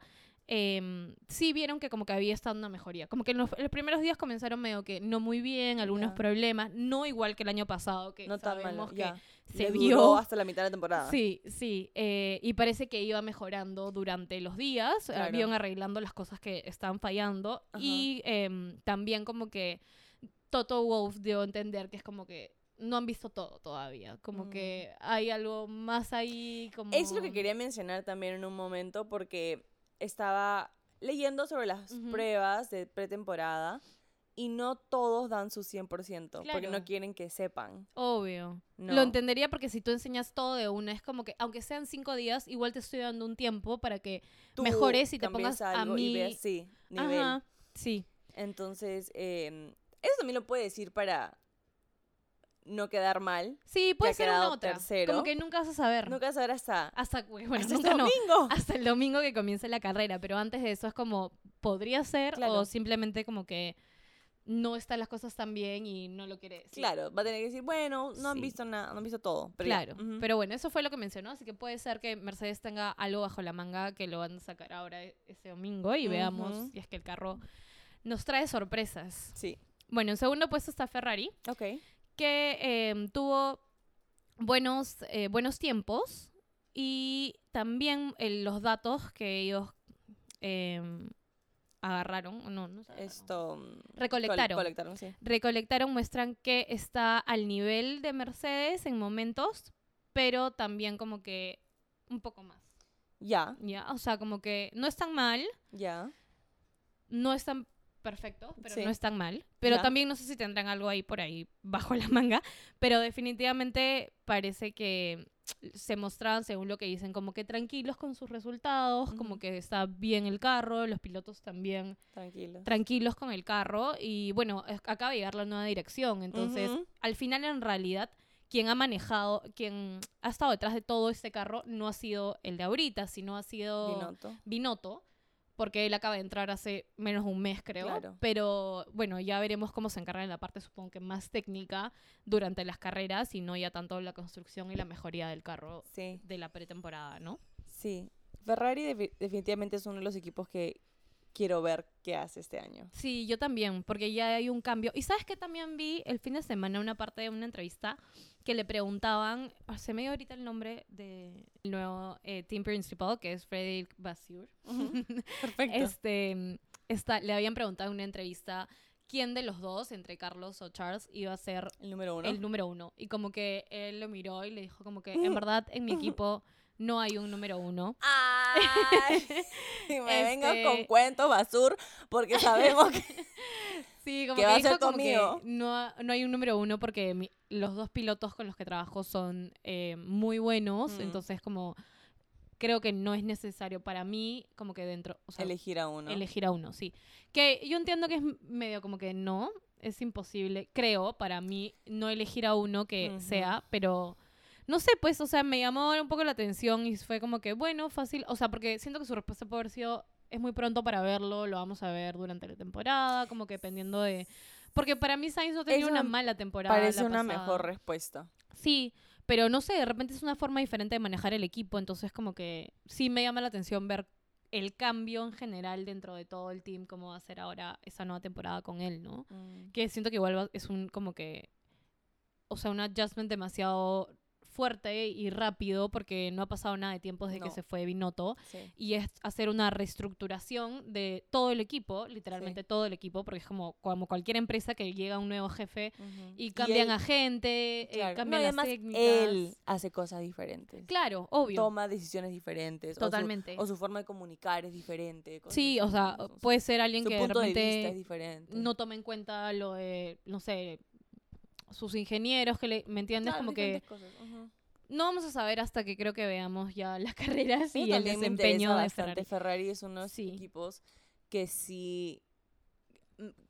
[SPEAKER 2] em, sí vieron que como que había estado una mejoría. Como que en los, primeros días comenzaron medio que no muy bien, algunos problemas, no igual que el año pasado, que
[SPEAKER 1] no
[SPEAKER 2] sabemos que se
[SPEAKER 1] Le
[SPEAKER 2] vio...
[SPEAKER 1] duró hasta la mitad de la temporada.
[SPEAKER 2] Sí, sí, eh, y parece que iba mejorando durante los días, eh,
[SPEAKER 1] Claro.
[SPEAKER 2] iban arreglando las cosas que estaban fallando
[SPEAKER 1] Ajá.
[SPEAKER 2] y em, también como que Toto Wolff dio a entender que es como que no han visto todo todavía, como
[SPEAKER 1] Mm.
[SPEAKER 2] que hay algo más ahí como...
[SPEAKER 1] Es lo que quería mencionar también en un momento porque estaba leyendo sobre las pruebas de pretemporada y no todos dan su 100% porque
[SPEAKER 2] Claro.
[SPEAKER 1] no quieren que sepan.
[SPEAKER 2] Obvio.
[SPEAKER 1] No.
[SPEAKER 2] Lo entendería porque si tú enseñas todo de una, es como que, aunque sean cinco días, igual te estoy dando un tiempo para que
[SPEAKER 1] Tú
[SPEAKER 2] mejores y te pongas a
[SPEAKER 1] algo y
[SPEAKER 2] mí-
[SPEAKER 1] veas, sí, nivel.
[SPEAKER 2] Ajá, sí.
[SPEAKER 1] Entonces, eh, eso también lo puede decir para no quedar mal.
[SPEAKER 2] Sí, puede ser una otra.
[SPEAKER 1] tercero.
[SPEAKER 2] Como que nunca vas a saber.
[SPEAKER 1] Nunca saber hasta,
[SPEAKER 2] Hasta, bueno,
[SPEAKER 1] hasta
[SPEAKER 2] nunca
[SPEAKER 1] este
[SPEAKER 2] no.
[SPEAKER 1] domingo. *laughs*
[SPEAKER 2] Hasta el domingo que comience la carrera, pero antes de eso es como, podría ser
[SPEAKER 1] Claro.
[SPEAKER 2] o simplemente como que no están las cosas tan bien y no lo quiere decir.
[SPEAKER 1] Claro, va a tener que decir, bueno, no han visto nada, no han visto todo. Pero
[SPEAKER 2] claro, pero bueno, eso fue lo que mencionó, así que puede ser que Mercedes tenga algo bajo la manga que lo van a sacar ahora e- ese domingo y veamos si es que el carro nos trae sorpresas.
[SPEAKER 1] Sí,
[SPEAKER 2] Bueno, en segundo puesto está Ferrari,
[SPEAKER 1] ok.
[SPEAKER 2] Que em, tuvo buenos, eh, buenos tiempos y también eh, los datos que ellos em, agarraron, no, no agarraron.
[SPEAKER 1] Esto... mm,
[SPEAKER 2] Recolectaron.
[SPEAKER 1] col- colectaron, sí.
[SPEAKER 2] recolectaron muestran que está al nivel de Mercedes en momentos, pero también como que un poco más.
[SPEAKER 1] Ya,
[SPEAKER 2] ¿Ya? O sea, como que no es tan mal,
[SPEAKER 1] ya.
[SPEAKER 2] no es tan perfecto, pero
[SPEAKER 1] Sí.
[SPEAKER 2] no es tan mal. Pero también no sé si tendrán algo ahí por ahí *laughs* bajo la manga. Pero definitivamente parece que se mostraban, según lo que dicen, como que tranquilos con sus resultados, como que está bien el carro, los pilotos también
[SPEAKER 1] Tranquilo.
[SPEAKER 2] tranquilos con el carro. Y bueno, acaba de llegar la nueva dirección. Entonces, al final, en realidad, quien ha manejado, quien ha estado detrás de todo este carro no ha sido el de ahorita, sino ha sido
[SPEAKER 1] Binotto.
[SPEAKER 2] Binotto, porque él acaba de entrar hace menos de un mes, creo.
[SPEAKER 1] Claro.
[SPEAKER 2] Pero bueno, ya veremos cómo se encarga en la parte, supongo que más técnica durante las carreras y no ya tanto la construcción y la mejoría del carro
[SPEAKER 1] Sí,
[SPEAKER 2] de la pretemporada, ¿no?
[SPEAKER 1] sí. Ferrari defi- definitivamente es uno de los equipos que quiero ver qué hace este año.
[SPEAKER 2] Sí, yo también, porque ya hay un cambio. Y sabes que también vi el fin de semana una parte de una entrevista que le preguntaban, ah, se me dio ahorita el nombre del nuevo eh, team principal, que es Frederick Basur. *laughs*
[SPEAKER 1] Perfecto.
[SPEAKER 2] Este, esta, le habían preguntado en una entrevista quién de los dos, entre Carlos o Charles, iba a ser
[SPEAKER 1] el número uno.
[SPEAKER 2] el número uno. Y como que él lo miró y le dijo como que, en *laughs* verdad, en mi equipo no hay un número uno.
[SPEAKER 1] ¡Ay! *laughs* Y me vengo
[SPEAKER 2] Este-
[SPEAKER 1] con cuentos basur porque sabemos que *laughs*
[SPEAKER 2] Sí, como
[SPEAKER 1] ¿Qué
[SPEAKER 2] que
[SPEAKER 1] va a
[SPEAKER 2] como que
[SPEAKER 1] conmigo?
[SPEAKER 2] no, no hay un número uno porque mi- los dos pilotos con los que trabajo son eh, muy buenos,
[SPEAKER 1] Mm.
[SPEAKER 2] entonces como creo que no es necesario para mí como que dentro, o sea,
[SPEAKER 1] elegir a uno.
[SPEAKER 2] elegir a uno, sí. Que yo entiendo que es medio como que no, es imposible, creo, para mí no elegir a uno que sea, pero no sé, pues, o sea, me llamó un poco la atención y fue como que, bueno, fácil, o sea, porque siento que su respuesta puede haber sido, es muy pronto para verlo, lo vamos a ver durante la temporada, como que dependiendo de... Porque para mí Sainz no tenía una mala temporada.
[SPEAKER 1] Parece
[SPEAKER 2] la
[SPEAKER 1] una
[SPEAKER 2] pasada.
[SPEAKER 1] mejor respuesta.
[SPEAKER 2] Sí, pero no sé, de repente es una forma diferente de manejar el equipo, entonces como que sí me llama la atención ver el cambio en general dentro de todo el team, cómo va a ser ahora esa nueva temporada con él, ¿no? Que siento que igual va- es un como que, o sea, un adjustment demasiado fuerte y rápido porque no ha pasado nada de tiempo desde que
[SPEAKER 1] No.
[SPEAKER 2] se fue Binotto
[SPEAKER 1] Sí.
[SPEAKER 2] y es hacer una reestructuración de todo el equipo, literalmente todo el equipo, porque es como, como cualquier empresa que llega un nuevo jefe y cambian
[SPEAKER 1] él-
[SPEAKER 2] a gente, eh,
[SPEAKER 1] claro, no,
[SPEAKER 2] cambian
[SPEAKER 1] y
[SPEAKER 2] las técnicas.
[SPEAKER 1] él hace cosas diferentes.
[SPEAKER 2] Claro, obvio.
[SPEAKER 1] Toma decisiones diferentes. o su-
[SPEAKER 2] Totalmente.
[SPEAKER 1] O su, forma de comunicar es diferente.
[SPEAKER 2] Sí, o sea,
[SPEAKER 1] ¿no?
[SPEAKER 2] Puede ser alguien
[SPEAKER 1] su
[SPEAKER 2] que de
[SPEAKER 1] punto de vista es
[SPEAKER 2] repente
[SPEAKER 1] diferente.
[SPEAKER 2] no toma en cuenta lo de, no sé, sus ingenieros, que le, ¿me entiendes?
[SPEAKER 1] Claro,
[SPEAKER 2] como que no vamos a saber hasta que creo que veamos ya las *laughs* carreras
[SPEAKER 1] Sí,
[SPEAKER 2] y el desempeño de. Ferrari.
[SPEAKER 1] Ferrari es uno de los
[SPEAKER 2] Sí.
[SPEAKER 1] equipos que sí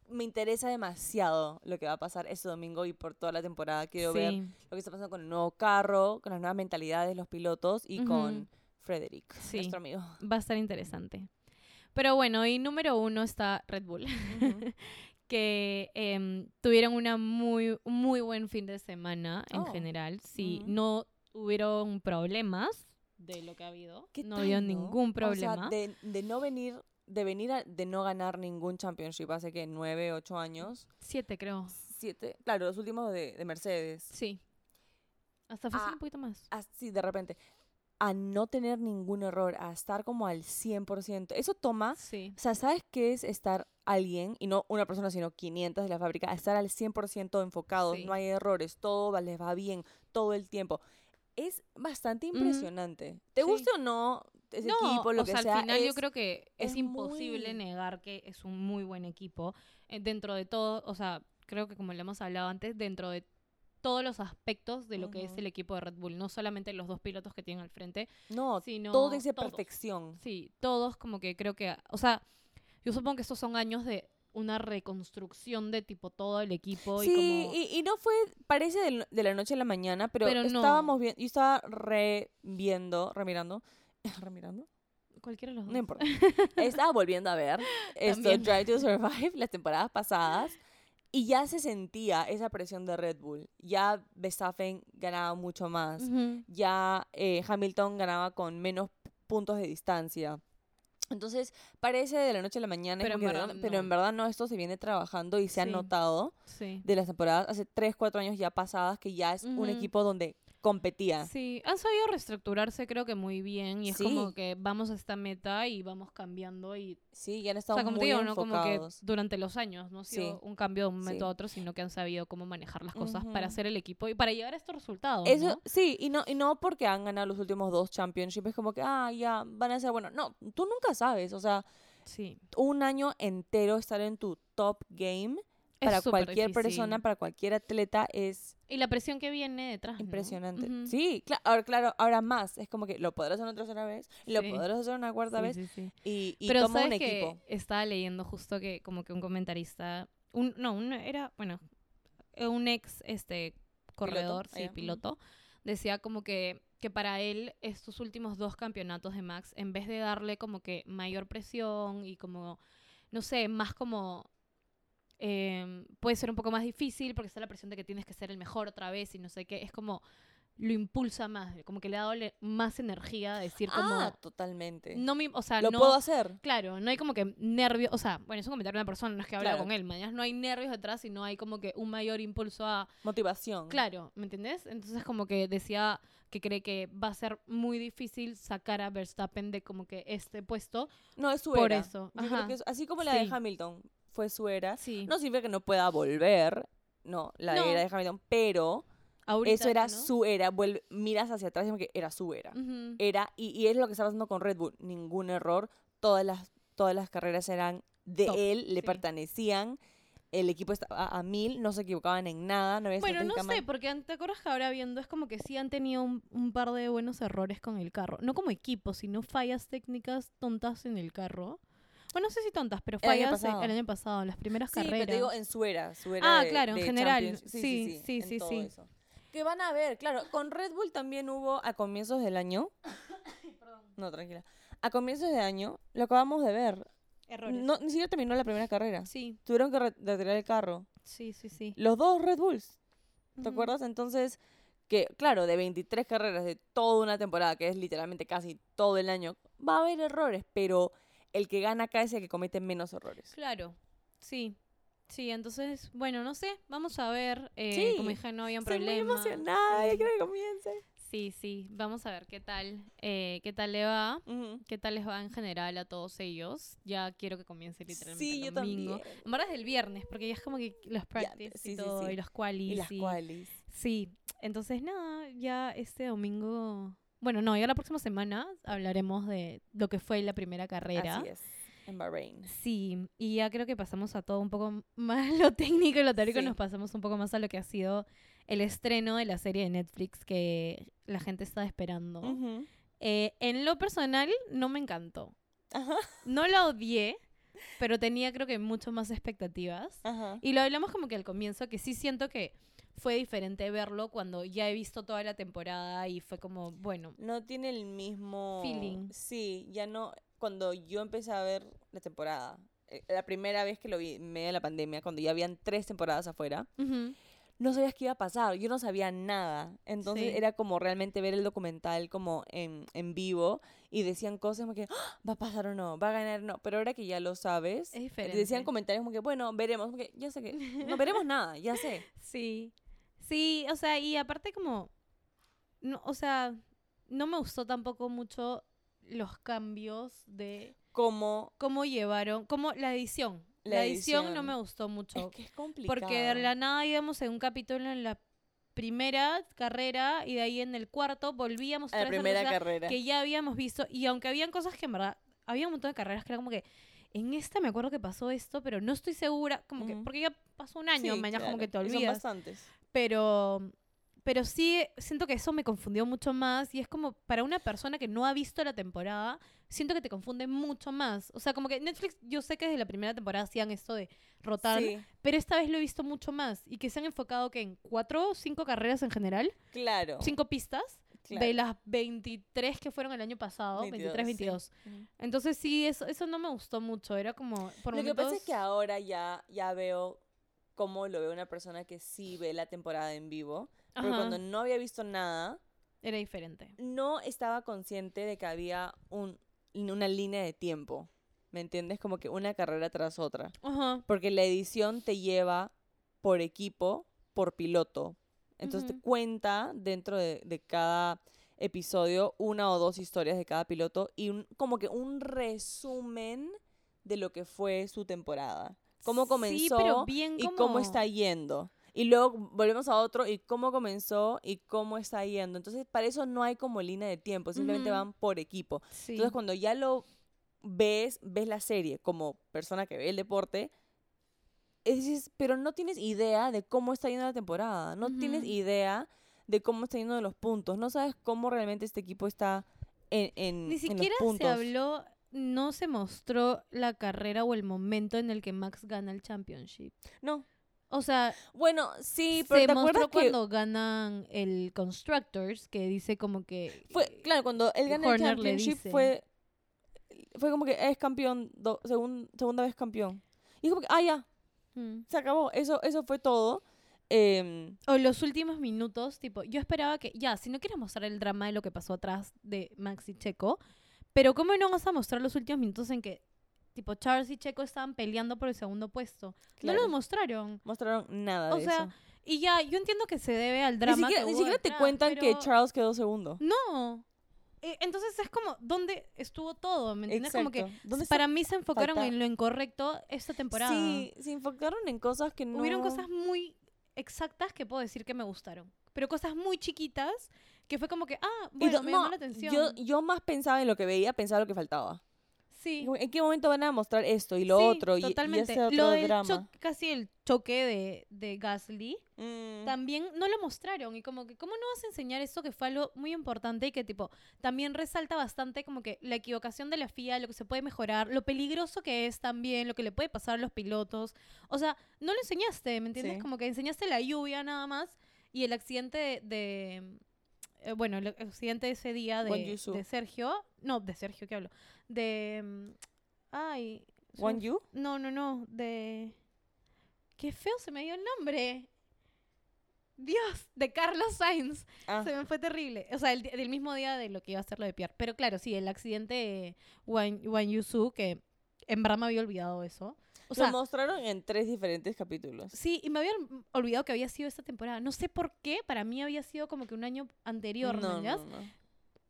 [SPEAKER 1] me interesa demasiado lo que va a pasar este domingo y por toda la temporada. Quiero ver
[SPEAKER 2] Sí,
[SPEAKER 1] lo que está pasando con el nuevo carro, con las nuevas mentalidades de los pilotos y
[SPEAKER 2] Ujú.
[SPEAKER 1] con Frederick,
[SPEAKER 2] Sí.
[SPEAKER 1] nuestro amigo.
[SPEAKER 2] va a estar interesante. Pero bueno, y número uno está Red Bull,
[SPEAKER 1] Ujú. *laughs*
[SPEAKER 2] que em, tuvieron una muy, muy buen fin de semana en
[SPEAKER 1] Oh.
[SPEAKER 2] general. Sí, no hubieron problemas de lo que ha habido.
[SPEAKER 1] ¿Qué
[SPEAKER 2] No había ningún problema.
[SPEAKER 1] O sea, de, de no venir, de venir a- de no ganar ningún championship hace que nueve, ocho años,
[SPEAKER 2] Siete, creo.
[SPEAKER 1] siete, claro, los últimos de, de Mercedes.
[SPEAKER 2] Sí. Hasta fácil
[SPEAKER 1] Ah,
[SPEAKER 2] un poquito más.
[SPEAKER 1] Así de repente, a no tener ningún error, a estar como al 100%. Eso toma,
[SPEAKER 2] Sí.
[SPEAKER 1] o sea, ¿sabes qué es estar alguien, y no una persona, sino 500 de la fábrica, a estar al 100% enfocados,
[SPEAKER 2] Sí.
[SPEAKER 1] no hay errores, todo les va bien todo el tiempo? Es bastante impresionante. ¿Te
[SPEAKER 2] Sí.
[SPEAKER 1] guste o no ese
[SPEAKER 2] no,
[SPEAKER 1] equipo, lo
[SPEAKER 2] o
[SPEAKER 1] que
[SPEAKER 2] sea,
[SPEAKER 1] sea?
[SPEAKER 2] al final yo
[SPEAKER 1] es-
[SPEAKER 2] creo que es,
[SPEAKER 1] es
[SPEAKER 2] imposible
[SPEAKER 1] muy-
[SPEAKER 2] negar que es un muy buen equipo. Eh, dentro de todo, o sea, creo que como le hemos hablado antes, dentro de todos los aspectos de lo que es el equipo de Red Bull, no solamente los dos pilotos que tienen al frente,
[SPEAKER 1] No,
[SPEAKER 2] sino
[SPEAKER 1] todo dice
[SPEAKER 2] todos.
[SPEAKER 1] perfección.
[SPEAKER 2] Sí, todos como que creo que, o sea, yo supongo que estos son años de una reconstrucción de tipo todo el equipo
[SPEAKER 1] Sí,
[SPEAKER 2] y como
[SPEAKER 1] y, y no fue, parece del- de, la noche a la mañana, pero,
[SPEAKER 2] Pero no.
[SPEAKER 1] estábamos viendo, yo estaba reviendo, remirando, *laughs* remirando,
[SPEAKER 2] cualquiera de los dos.
[SPEAKER 1] no importa. Estaba volviendo a ver *laughs* esto. Drive to Survive, las temporadas pasadas, y ya se sentía esa presión de Red Bull. Ya Verstappen ganaba mucho más, ya eh, Hamilton ganaba con menos puntos de distancia. Entonces, parece de la noche a la mañana,
[SPEAKER 2] Pero en verdad
[SPEAKER 1] pero en
[SPEAKER 2] no.
[SPEAKER 1] verdad no, esto se viene trabajando y se ha notado
[SPEAKER 2] Sí.
[SPEAKER 1] de las temporadas hace 3, 4 años ya pasadas que ya es un equipo donde competía.
[SPEAKER 2] Sí, han sabido reestructurarse creo que muy bien y es como que vamos a esta meta y vamos cambiando y
[SPEAKER 1] Sí, ya han
[SPEAKER 2] o
[SPEAKER 1] estado
[SPEAKER 2] sea, como
[SPEAKER 1] muy
[SPEAKER 2] te digo, ¿no? Como que
[SPEAKER 1] enfocados.
[SPEAKER 2] durante los años no ha sido
[SPEAKER 1] Sí.
[SPEAKER 2] un cambio de un momento
[SPEAKER 1] Sí.
[SPEAKER 2] a otro, sino que han sabido cómo manejar las cosas para hacer el equipo y para llegar a estos resultados,
[SPEAKER 1] Eso,
[SPEAKER 2] ¿no?
[SPEAKER 1] sí, y no, y no porque han ganado los últimos dos championships, es como que, ah, ya, van a ser, bueno, no, tú nunca sabes, o sea, un año entero estar en tu top game
[SPEAKER 2] es súper
[SPEAKER 1] cualquier
[SPEAKER 2] difícil.
[SPEAKER 1] persona, para cualquier atleta es
[SPEAKER 2] Y la presión que viene detrás. ¿no?
[SPEAKER 1] impresionante. Sí, claro, ahora, claro, ahora más. Es como que lo podrás hacer una tercera vez, lo podrás hacer una cuarta
[SPEAKER 2] Sí,
[SPEAKER 1] vez
[SPEAKER 2] sí,
[SPEAKER 1] y, y
[SPEAKER 2] Pero
[SPEAKER 1] toma
[SPEAKER 2] sabes
[SPEAKER 1] un
[SPEAKER 2] que
[SPEAKER 1] equipo.
[SPEAKER 2] estaba leyendo justo que como que un comentarista, un, no, un, era, bueno, un ex este corredor,
[SPEAKER 1] Ah,
[SPEAKER 2] sí, piloto, decía como que, que para él estos últimos dos campeonatos de Max, en vez de darle como que mayor presión y como, no sé, más como... em, puede ser un poco más difícil porque está la presión de que tienes que ser el mejor otra vez y no sé qué, es como lo impulsa más, como que le ha dado más energía a decir como
[SPEAKER 1] Ah, totalmente.
[SPEAKER 2] no me, o sea,
[SPEAKER 1] lo
[SPEAKER 2] no,
[SPEAKER 1] puedo hacer.
[SPEAKER 2] Claro, no hay como que nervios, o sea, bueno, es un comentario de una persona, no es que habla
[SPEAKER 1] Claro.
[SPEAKER 2] con él, mañana no hay nervios detrás, sino hay como que un mayor impulso a,
[SPEAKER 1] Motivación.
[SPEAKER 2] claro, ¿me entendés? Entonces como que decía que cree que va a ser muy difícil sacar a Verstappen de como que este puesto.
[SPEAKER 1] No, es su
[SPEAKER 2] Por
[SPEAKER 1] era.
[SPEAKER 2] eso,
[SPEAKER 1] Yo creo que es- así como la
[SPEAKER 2] Sí.
[SPEAKER 1] de Hamilton fue su era.
[SPEAKER 2] Sí.
[SPEAKER 1] No significa que no pueda volver, no, la
[SPEAKER 2] No.
[SPEAKER 1] era de Hamilton, pero
[SPEAKER 2] Ahorita,
[SPEAKER 1] eso era
[SPEAKER 2] ¿no?
[SPEAKER 1] su era. Vuelve, miras hacia atrás y que era su era. Era, y, y es lo que está pasando con Red Bull. Ningún error. Todas las, todas las carreras eran de
[SPEAKER 2] Top,
[SPEAKER 1] él, le
[SPEAKER 2] sí.
[SPEAKER 1] pertenecían. El equipo estaba a, mil, no se equivocaban en nada. No había
[SPEAKER 2] Bueno, no sé, porque te acuerdas que ahora viendo es como que sí han tenido un, un par de buenos errores con el carro. No como equipo, sino fallas técnicas tontas en el carro. Bueno, no sé si tontas, pero
[SPEAKER 1] El año
[SPEAKER 2] eh,
[SPEAKER 1] pasado.
[SPEAKER 2] el año pasado, en las primeras
[SPEAKER 1] Sí,
[SPEAKER 2] carreras.
[SPEAKER 1] pero te digo en su era. Su era
[SPEAKER 2] Ah,
[SPEAKER 1] de-
[SPEAKER 2] claro, en general. Sí, sí, sí, sí.
[SPEAKER 1] eso. Que van a ver, claro, con Red Bull también hubo a comienzos del año. *coughs* No, tranquila. A comienzos de año, lo acabamos de ver.
[SPEAKER 2] Errores.
[SPEAKER 1] No, ni siquiera terminó la primera carrera.
[SPEAKER 2] Sí,
[SPEAKER 1] Tuvieron que re- retirar el carro.
[SPEAKER 2] sí, sí, sí.
[SPEAKER 1] Los dos Red Bulls. ¿Te acuerdas? Entonces, que claro, de 23 carreras de toda una temporada, que es literalmente casi todo el año, va a haber errores, pero el que gana acá es el que comete menos errores.
[SPEAKER 2] Claro, sí. Sí, entonces, bueno, no sé, vamos a ver. eh,
[SPEAKER 1] Sí,
[SPEAKER 2] como dije, no había
[SPEAKER 1] Estoy muy
[SPEAKER 2] problema.
[SPEAKER 1] emocionada, ya quiero que comience.
[SPEAKER 2] Sí, sí, vamos a ver qué tal, eh, qué tal le va, qué tal les va en general a todos ellos. Ya quiero que comience literalmente
[SPEAKER 1] Sí,
[SPEAKER 2] el
[SPEAKER 1] yo
[SPEAKER 2] domingo.
[SPEAKER 1] también.
[SPEAKER 2] En verdad es el viernes, porque ya es como que los practice
[SPEAKER 1] sí,
[SPEAKER 2] y todo,
[SPEAKER 1] sí.
[SPEAKER 2] y los qualis.
[SPEAKER 1] Y las cuales.
[SPEAKER 2] Sí, entonces nada, ya este domingo... Bueno, no, ya la próxima semana hablaremos de lo que fue la primera carrera.
[SPEAKER 1] Así es, en Bahrein.
[SPEAKER 2] Sí, y ya creo que pasamos a todo un poco *laughs* más lo técnico y lo teórico,
[SPEAKER 1] Sí.
[SPEAKER 2] nos pasamos un poco más a lo que ha sido el estreno de la serie de Netflix que la gente está esperando. Eh, en lo personal, no me encantó.
[SPEAKER 1] Ajá,
[SPEAKER 2] No la odié, pero tenía creo que mucho más expectativas.
[SPEAKER 1] ajá.
[SPEAKER 2] Y lo hablamos como que al comienzo, que sí siento que fue diferente verlo cuando ya he visto toda la temporada y fue como, bueno,
[SPEAKER 1] No tiene el mismo
[SPEAKER 2] Feeling.
[SPEAKER 1] Sí, ya no. Cuando yo empecé a ver la temporada, eh, la primera vez que lo vi en medio de la pandemia, cuando ya habían tres temporadas afuera,
[SPEAKER 2] ujú,
[SPEAKER 1] no sabías qué iba a pasar. Yo no sabía nada. Entonces
[SPEAKER 2] Sí.
[SPEAKER 1] era como realmente ver el documental como en, en vivo y decían cosas como que "Ah, va a pasar o no, va a ganar o no. Pero ahora que ya lo sabes,
[SPEAKER 2] es diferente.
[SPEAKER 1] decían comentarios como que bueno, veremos. Como que ya sé que no veremos nada, ya sé. *laughs*
[SPEAKER 2] Sí, sí, o sea, y aparte como, no, o sea, no me gustó tampoco mucho los cambios de
[SPEAKER 1] Como
[SPEAKER 2] cómo llevaron, como la edición.
[SPEAKER 1] La
[SPEAKER 2] La, edición. no me gustó mucho.
[SPEAKER 1] es que es complicado.
[SPEAKER 2] porque de la nada íbamos en un capítulo en la primera carrera y de ahí en el cuarto volvíamos
[SPEAKER 1] a la
[SPEAKER 2] a
[SPEAKER 1] primera carrera.
[SPEAKER 2] que ya habíamos visto. Y aunque habían cosas que en verdad, había un montón de carreras que era como que, en esta me acuerdo que pasó esto, pero no estoy segura, como que, porque ya pasó un año,
[SPEAKER 1] Sí,
[SPEAKER 2] mañana como que te
[SPEAKER 1] claro, y Son
[SPEAKER 2] olvidas.
[SPEAKER 1] bastantes.
[SPEAKER 2] Pero, pero sí siento que eso me confundió mucho más y es como para una persona que no ha visto la temporada, siento que te confunde mucho más. O sea, como que Netflix, yo sé que desde la primera temporada hacían esto de rotar,
[SPEAKER 1] Sí,
[SPEAKER 2] pero esta vez lo he visto mucho más y que se han enfocado que en cuatro o cinco carreras en general,
[SPEAKER 1] claro.
[SPEAKER 2] cinco pistas.
[SPEAKER 1] claro.
[SPEAKER 2] De las 23 que fueron el año pasado, 23, 22.
[SPEAKER 1] Ujú.
[SPEAKER 2] Entonces sí, eso, eso no me gustó mucho. Era como, por
[SPEAKER 1] Lo que pasa es que ahora ya, ya veo cómo lo ve una persona que sí ve la temporada en vivo.
[SPEAKER 2] Ajá,
[SPEAKER 1] cuando no había visto nada,
[SPEAKER 2] era diferente.
[SPEAKER 1] no estaba consciente de que había un, una línea de tiempo. ¿Me entiendes? Como que una carrera tras otra.
[SPEAKER 2] Ajá.
[SPEAKER 1] Porque la edición te lleva por equipo, por piloto. Entonces te cuenta dentro de, de cada episodio una o dos historias de cada piloto y un, como que un resumen de lo que fue su temporada. Cómo
[SPEAKER 2] Sí,
[SPEAKER 1] comenzó
[SPEAKER 2] pero bien
[SPEAKER 1] y cómo está yendo. Y luego volvemos a otro y cómo comenzó y cómo está yendo. Entonces, para eso no hay como línea de tiempo, simplemente van por equipo.
[SPEAKER 2] Sí.
[SPEAKER 1] Entonces, cuando ya lo ves, ves la serie como persona que ve el deporte, es, dices, pero no tienes idea de cómo está yendo la temporada, no tienes idea de cómo está yendo los puntos, no sabes cómo realmente este equipo está en, en,
[SPEAKER 2] Ni
[SPEAKER 1] en
[SPEAKER 2] siquiera
[SPEAKER 1] los puntos.
[SPEAKER 2] se habló, no se mostró la carrera o el momento en el que Max gana el championship.
[SPEAKER 1] No.
[SPEAKER 2] O sea,
[SPEAKER 1] Bueno, sí, pero
[SPEAKER 2] se
[SPEAKER 1] ¿te
[SPEAKER 2] mostró
[SPEAKER 1] que
[SPEAKER 2] cuando ganan el Constructors, que dice como que...
[SPEAKER 1] fue, claro, cuando él gana el
[SPEAKER 2] Horner
[SPEAKER 1] championship fue fue como que es campeón, do- segun- segunda vez campeón. Y es como que, ah, ya,
[SPEAKER 2] Mm.
[SPEAKER 1] se acabó. Eso, eso fue todo. Em,
[SPEAKER 2] O los últimos minutos, tipo, yo esperaba que, ya, si no quieres mostrar el drama de lo que pasó atrás de Max y Checo, pero ¿cómo no vas a mostrar los últimos minutos en que, tipo, Charles y Checo estaban peleando por el segundo puesto? No lo mostraron.
[SPEAKER 1] mostraron nada
[SPEAKER 2] O
[SPEAKER 1] de
[SPEAKER 2] sea,
[SPEAKER 1] eso.
[SPEAKER 2] Y ya, yo entiendo que se debe al
[SPEAKER 1] Ni
[SPEAKER 2] drama.
[SPEAKER 1] siquiera,
[SPEAKER 2] que
[SPEAKER 1] ni
[SPEAKER 2] hubo
[SPEAKER 1] siquiera te
[SPEAKER 2] detrás,
[SPEAKER 1] cuentan que Charles quedó segundo.
[SPEAKER 2] No. Eh, Entonces es como, ¿dónde estuvo todo? ¿Me entiendes? Como que
[SPEAKER 1] Exacto. ¿Dónde está?
[SPEAKER 2] para mí se enfocaron
[SPEAKER 1] falta?
[SPEAKER 2] en lo incorrecto esta temporada.
[SPEAKER 1] Sí, se enfocaron en cosas que no...
[SPEAKER 2] Hubieron cosas muy exactas que puedo decir que me gustaron. Pero cosas muy chiquitas que fue como que, ah,
[SPEAKER 1] Y
[SPEAKER 2] bueno, me
[SPEAKER 1] no,
[SPEAKER 2] llamó la atención.
[SPEAKER 1] Yo, yo más pensaba en lo que veía, pensaba lo que faltaba.
[SPEAKER 2] sí.
[SPEAKER 1] ¿En qué momento van a mostrar esto y lo
[SPEAKER 2] sí,
[SPEAKER 1] otro y, y
[SPEAKER 2] totalmente.
[SPEAKER 1] ese otro
[SPEAKER 2] lo del
[SPEAKER 1] drama?
[SPEAKER 2] casi el choque de, de Gasly,
[SPEAKER 1] Mm,
[SPEAKER 2] también no lo mostraron. Y como que, ¿cómo no vas a enseñar eso que fue algo muy importante y que, tipo, también resalta bastante como que la equivocación de la FIA, lo que se puede mejorar, lo peligroso que es también, lo que le puede pasar a los pilotos. O sea, no lo enseñaste, ¿me entiendes?
[SPEAKER 1] Sí.
[SPEAKER 2] Como que enseñaste la lluvia nada más y el accidente de... de- eh, bueno, el accidente de ese día de, de Sergio. No, de Sergio, ¿qué hablo? De... mm, Ay.
[SPEAKER 1] Wan Yu?
[SPEAKER 2] no, no, no, de... Qué feo se me dio el nombre. Dios, de Carlos Sainz.
[SPEAKER 1] Ah,
[SPEAKER 2] Se me fue terrible. O sea, el, del mismo día de lo que iba a ser lo de Pierre. Pero claro, sí, el accidente de Wan, Wan Yusu, que en verdad me había olvidado eso. O sea,
[SPEAKER 1] lo mostraron en tres diferentes capítulos.
[SPEAKER 2] sí, y me había olvidado que había sido esta temporada. No sé por qué, para mí había sido como que un año anterior,
[SPEAKER 1] no.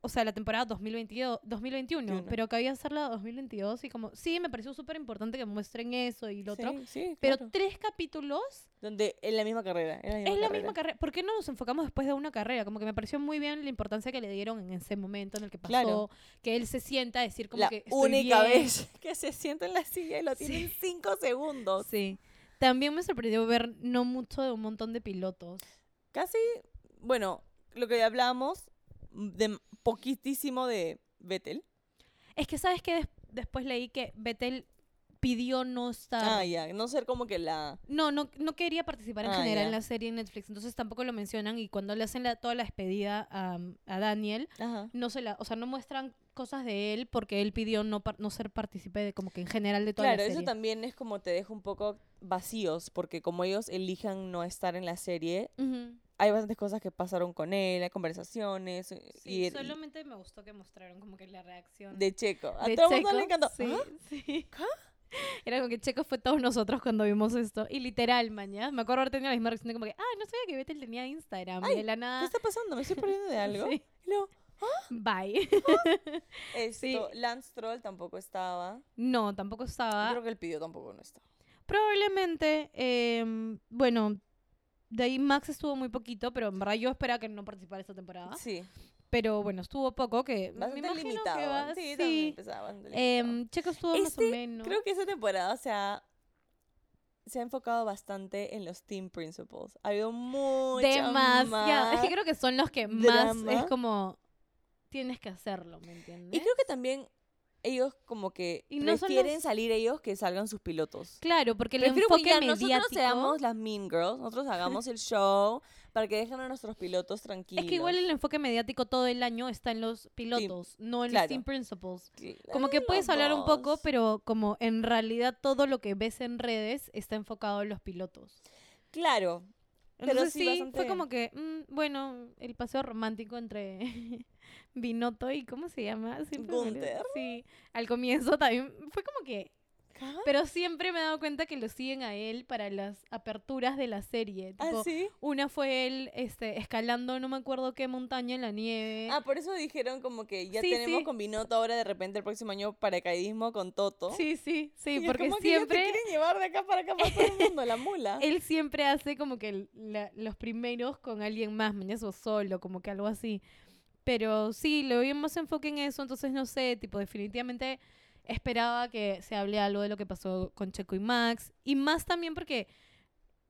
[SPEAKER 2] O sea, la temporada 2022, 2021,
[SPEAKER 1] 21.
[SPEAKER 2] pero que había ser la 2022 y como, sí, me pareció súper importante que muestren eso y lo otro.
[SPEAKER 1] Sí,
[SPEAKER 2] Pero
[SPEAKER 1] claro.
[SPEAKER 2] tres capítulos
[SPEAKER 1] Donde en la misma carrera. La misma
[SPEAKER 2] es la misma carrera. ¿Por qué no nos enfocamos después de una carrera? Como que me pareció muy bien la importancia que le dieron en ese momento en el que pasó.
[SPEAKER 1] Claro.
[SPEAKER 2] Que él se sienta a decir como
[SPEAKER 1] la
[SPEAKER 2] que
[SPEAKER 1] única
[SPEAKER 2] bien.
[SPEAKER 1] vez *laughs* que se sienta en la silla y lo tiene en
[SPEAKER 2] Sí.
[SPEAKER 1] cinco segundos.
[SPEAKER 2] Sí. También me sorprendió ver no mucho de un montón de pilotos.
[SPEAKER 1] Casi, bueno, lo que hablábamos, de poquitísimo de Vettel.
[SPEAKER 2] Es que, ¿sabes qué? Des- después leí que Vettel pidió no estar...
[SPEAKER 1] Ah, ya, no ser como que la...
[SPEAKER 2] No, no, no quería participar en
[SPEAKER 1] Ah,
[SPEAKER 2] general en la serie en Netflix, entonces tampoco lo mencionan y cuando le hacen la- toda la despedida a, a Daniel,
[SPEAKER 1] Ajá.
[SPEAKER 2] no se la, o sea, no muestran cosas de él porque él pidió no, par- no ser partícipe de como que en general de toda
[SPEAKER 1] Claro,
[SPEAKER 2] la
[SPEAKER 1] eso
[SPEAKER 2] serie.
[SPEAKER 1] también es como te deja un poco vacíos, porque como ellos elijan no estar en la serie,
[SPEAKER 2] Ujú.
[SPEAKER 1] Hay bastantes cosas que pasaron con él, hay conversaciones eh,
[SPEAKER 2] Sí,
[SPEAKER 1] y
[SPEAKER 2] solamente me gustó que mostraron como que la reacción
[SPEAKER 1] de Checo. A
[SPEAKER 2] de
[SPEAKER 1] todo el mundo le encantó.
[SPEAKER 2] Sí,
[SPEAKER 1] ¿Ah?
[SPEAKER 2] sí. Era como que Checo fue todos nosotros cuando vimos esto. Y literal, mañana. Me acuerdo haber tenido la misma reacción de como que, ah, no sabía que Vettel tenía Instagram.
[SPEAKER 1] Ay,
[SPEAKER 2] de la
[SPEAKER 1] ¿Qué
[SPEAKER 2] nada,
[SPEAKER 1] está pasando? ¿Me estoy perdiendo de *laughs* algo?
[SPEAKER 2] Sí.
[SPEAKER 1] Y luego,
[SPEAKER 2] bye. *laughs*
[SPEAKER 1] esto,
[SPEAKER 2] Sí.
[SPEAKER 1] Lance Troll tampoco estaba.
[SPEAKER 2] no, tampoco
[SPEAKER 1] Yo
[SPEAKER 2] estaba.
[SPEAKER 1] creo que el pidió tampoco no estaba.
[SPEAKER 2] Probablemente, em, bueno, de ahí Max estuvo muy poquito, pero en verdad yo esperaba que no participara esta temporada.
[SPEAKER 1] Sí,
[SPEAKER 2] Pero bueno, estuvo poco, que me
[SPEAKER 1] bastante
[SPEAKER 2] imagino
[SPEAKER 1] limitado.
[SPEAKER 2] que va...
[SPEAKER 1] sí,
[SPEAKER 2] sí.
[SPEAKER 1] bastante limitado.
[SPEAKER 2] Em, Checo estuvo más o
[SPEAKER 1] Este,
[SPEAKER 2] menos.
[SPEAKER 1] Creo que esa temporada se ha, se ha enfocado bastante en los team principles. Ha habido mucha
[SPEAKER 2] Demasiado. Es que creo que son los que más es como tienes que hacerlo, ¿me entiendes?
[SPEAKER 1] Y creo que también ellos como que
[SPEAKER 2] Y no
[SPEAKER 1] prefieren
[SPEAKER 2] los-
[SPEAKER 1] salir ellos que salgan sus pilotos.
[SPEAKER 2] Claro, porque el
[SPEAKER 1] Prefiero que
[SPEAKER 2] enfoque
[SPEAKER 1] ya
[SPEAKER 2] mediático
[SPEAKER 1] nosotros seamos las mean girls, nosotros hagamos el show para que dejen a nuestros pilotos tranquilos.
[SPEAKER 2] es que igual el enfoque mediático todo el año está en los pilotos, no en
[SPEAKER 1] claro.
[SPEAKER 2] los team principles. Como que puedes hablar un poco, pero como en realidad todo lo que ves en redes está enfocado en los pilotos.
[SPEAKER 1] Claro, Pero
[SPEAKER 2] Entonces
[SPEAKER 1] sí,
[SPEAKER 2] fue como que, mm, bueno, el paseo romántico entre Binotto y ¿cómo se llama? Siempre.
[SPEAKER 1] Gunther.
[SPEAKER 2] Sí, al comienzo también fue como que,
[SPEAKER 1] ¿Ah?
[SPEAKER 2] pero siempre me he dado cuenta que lo siguen a él para las aperturas de la serie.
[SPEAKER 1] ¿Ah, sí?
[SPEAKER 2] Una fue él este, escalando no me acuerdo qué montaña en la nieve.
[SPEAKER 1] Ah, por eso dijeron como que ya
[SPEAKER 2] Sí,
[SPEAKER 1] tenemos
[SPEAKER 2] sí.
[SPEAKER 1] con Binotto ahora de repente el próximo año paracaidismo con Toto.
[SPEAKER 2] Sí, sí, sí,
[SPEAKER 1] Y es
[SPEAKER 2] porque
[SPEAKER 1] como que ya te
[SPEAKER 2] siempre
[SPEAKER 1] quieren llevar de acá para acá para todo el mundo, la mula. *laughs*
[SPEAKER 2] él siempre hace como que la- los primeros con alguien más, mañana o solo, como que algo así. Pero sí, le doy más enfoque en eso, entonces no sé, tipo, definitivamente esperaba que se hable algo de lo que pasó con Checo y Max. Y más también porque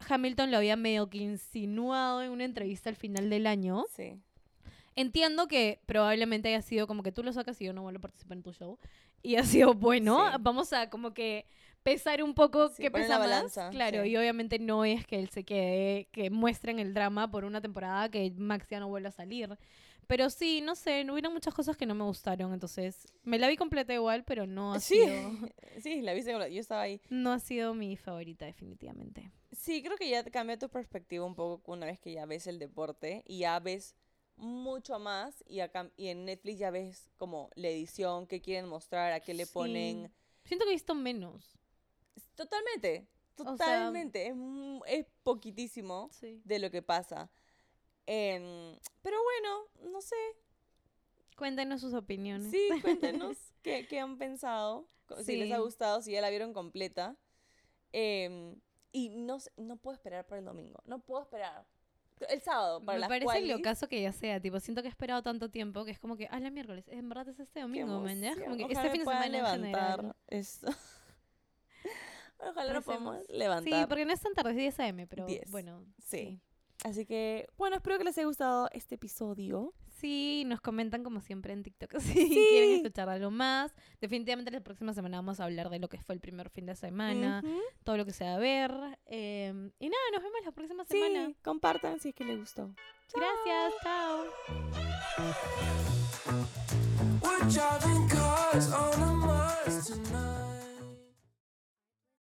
[SPEAKER 2] Hamilton lo había medio que insinuado en una entrevista al final del año.
[SPEAKER 1] Sí.
[SPEAKER 2] Entiendo que probablemente haya sido como que tú lo sacas y yo no vuelvo a participar en tu show. Y ha sido bueno.
[SPEAKER 1] Sí.
[SPEAKER 2] Vamos a como que pesar un poco
[SPEAKER 1] Sí, poner
[SPEAKER 2] pesa
[SPEAKER 1] la
[SPEAKER 2] más.
[SPEAKER 1] balanza,
[SPEAKER 2] Claro,
[SPEAKER 1] sí.
[SPEAKER 2] y obviamente no es que él se quede, que muestren el drama por una temporada que Max ya no vuelva a salir. Pero sí, no sé, no hubieron muchas cosas que no me gustaron, entonces me la vi completa igual, pero no ha
[SPEAKER 1] Sí.
[SPEAKER 2] sido *laughs*
[SPEAKER 1] Sí, la viste, yo estaba ahí.
[SPEAKER 2] no ha sido mi favorita definitivamente.
[SPEAKER 1] Sí, creo que ya te cambia tu perspectiva un poco una vez que ya ves el deporte y ya ves mucho más y, acá, y en Netflix ya ves como la edición, qué quieren mostrar, a qué le
[SPEAKER 2] Sí.
[SPEAKER 1] ponen.
[SPEAKER 2] Siento que he visto menos.
[SPEAKER 1] Totalmente,
[SPEAKER 2] O sea-
[SPEAKER 1] totalmente. es, es poquitísimo
[SPEAKER 2] Sí.
[SPEAKER 1] de lo que pasa. Em, pero bueno, no sé.
[SPEAKER 2] Cuéntenos sus opiniones.
[SPEAKER 1] Sí, *laughs* cuéntenos qué, qué han pensado, co- si les ha
[SPEAKER 2] Sí.
[SPEAKER 1] gustado, si ya la vieron completa. Em, y no, no puedo esperar para el domingo. No puedo esperar. El sábado, para
[SPEAKER 2] Me
[SPEAKER 1] las
[SPEAKER 2] parece
[SPEAKER 1] qualis.
[SPEAKER 2] lo caso que ya sea, tipo, siento que he esperado tanto tiempo que es como que, ah, la miércoles, en verdad es este domingo, man, ¿ya? Como que
[SPEAKER 1] Ojalá
[SPEAKER 2] este fin de semana
[SPEAKER 1] levantar esto. *laughs* Ojalá lo podamos levantar.
[SPEAKER 2] Sí, porque no es tan tarde, es 10 AM, pero
[SPEAKER 1] 10,
[SPEAKER 2] bueno.
[SPEAKER 1] sí. Así que, bueno, espero que les haya gustado este episodio.
[SPEAKER 2] Sí, nos comentan como siempre en TikTok *laughs* si quieren escuchar algo más. Definitivamente la próxima semana vamos a hablar de lo que fue el primer fin de semana, todo lo que se va a ver. eh, y nada, nos vemos la próxima
[SPEAKER 1] Sí,
[SPEAKER 2] semana.
[SPEAKER 1] compartan si es que les gustó.
[SPEAKER 2] Gracias, chao.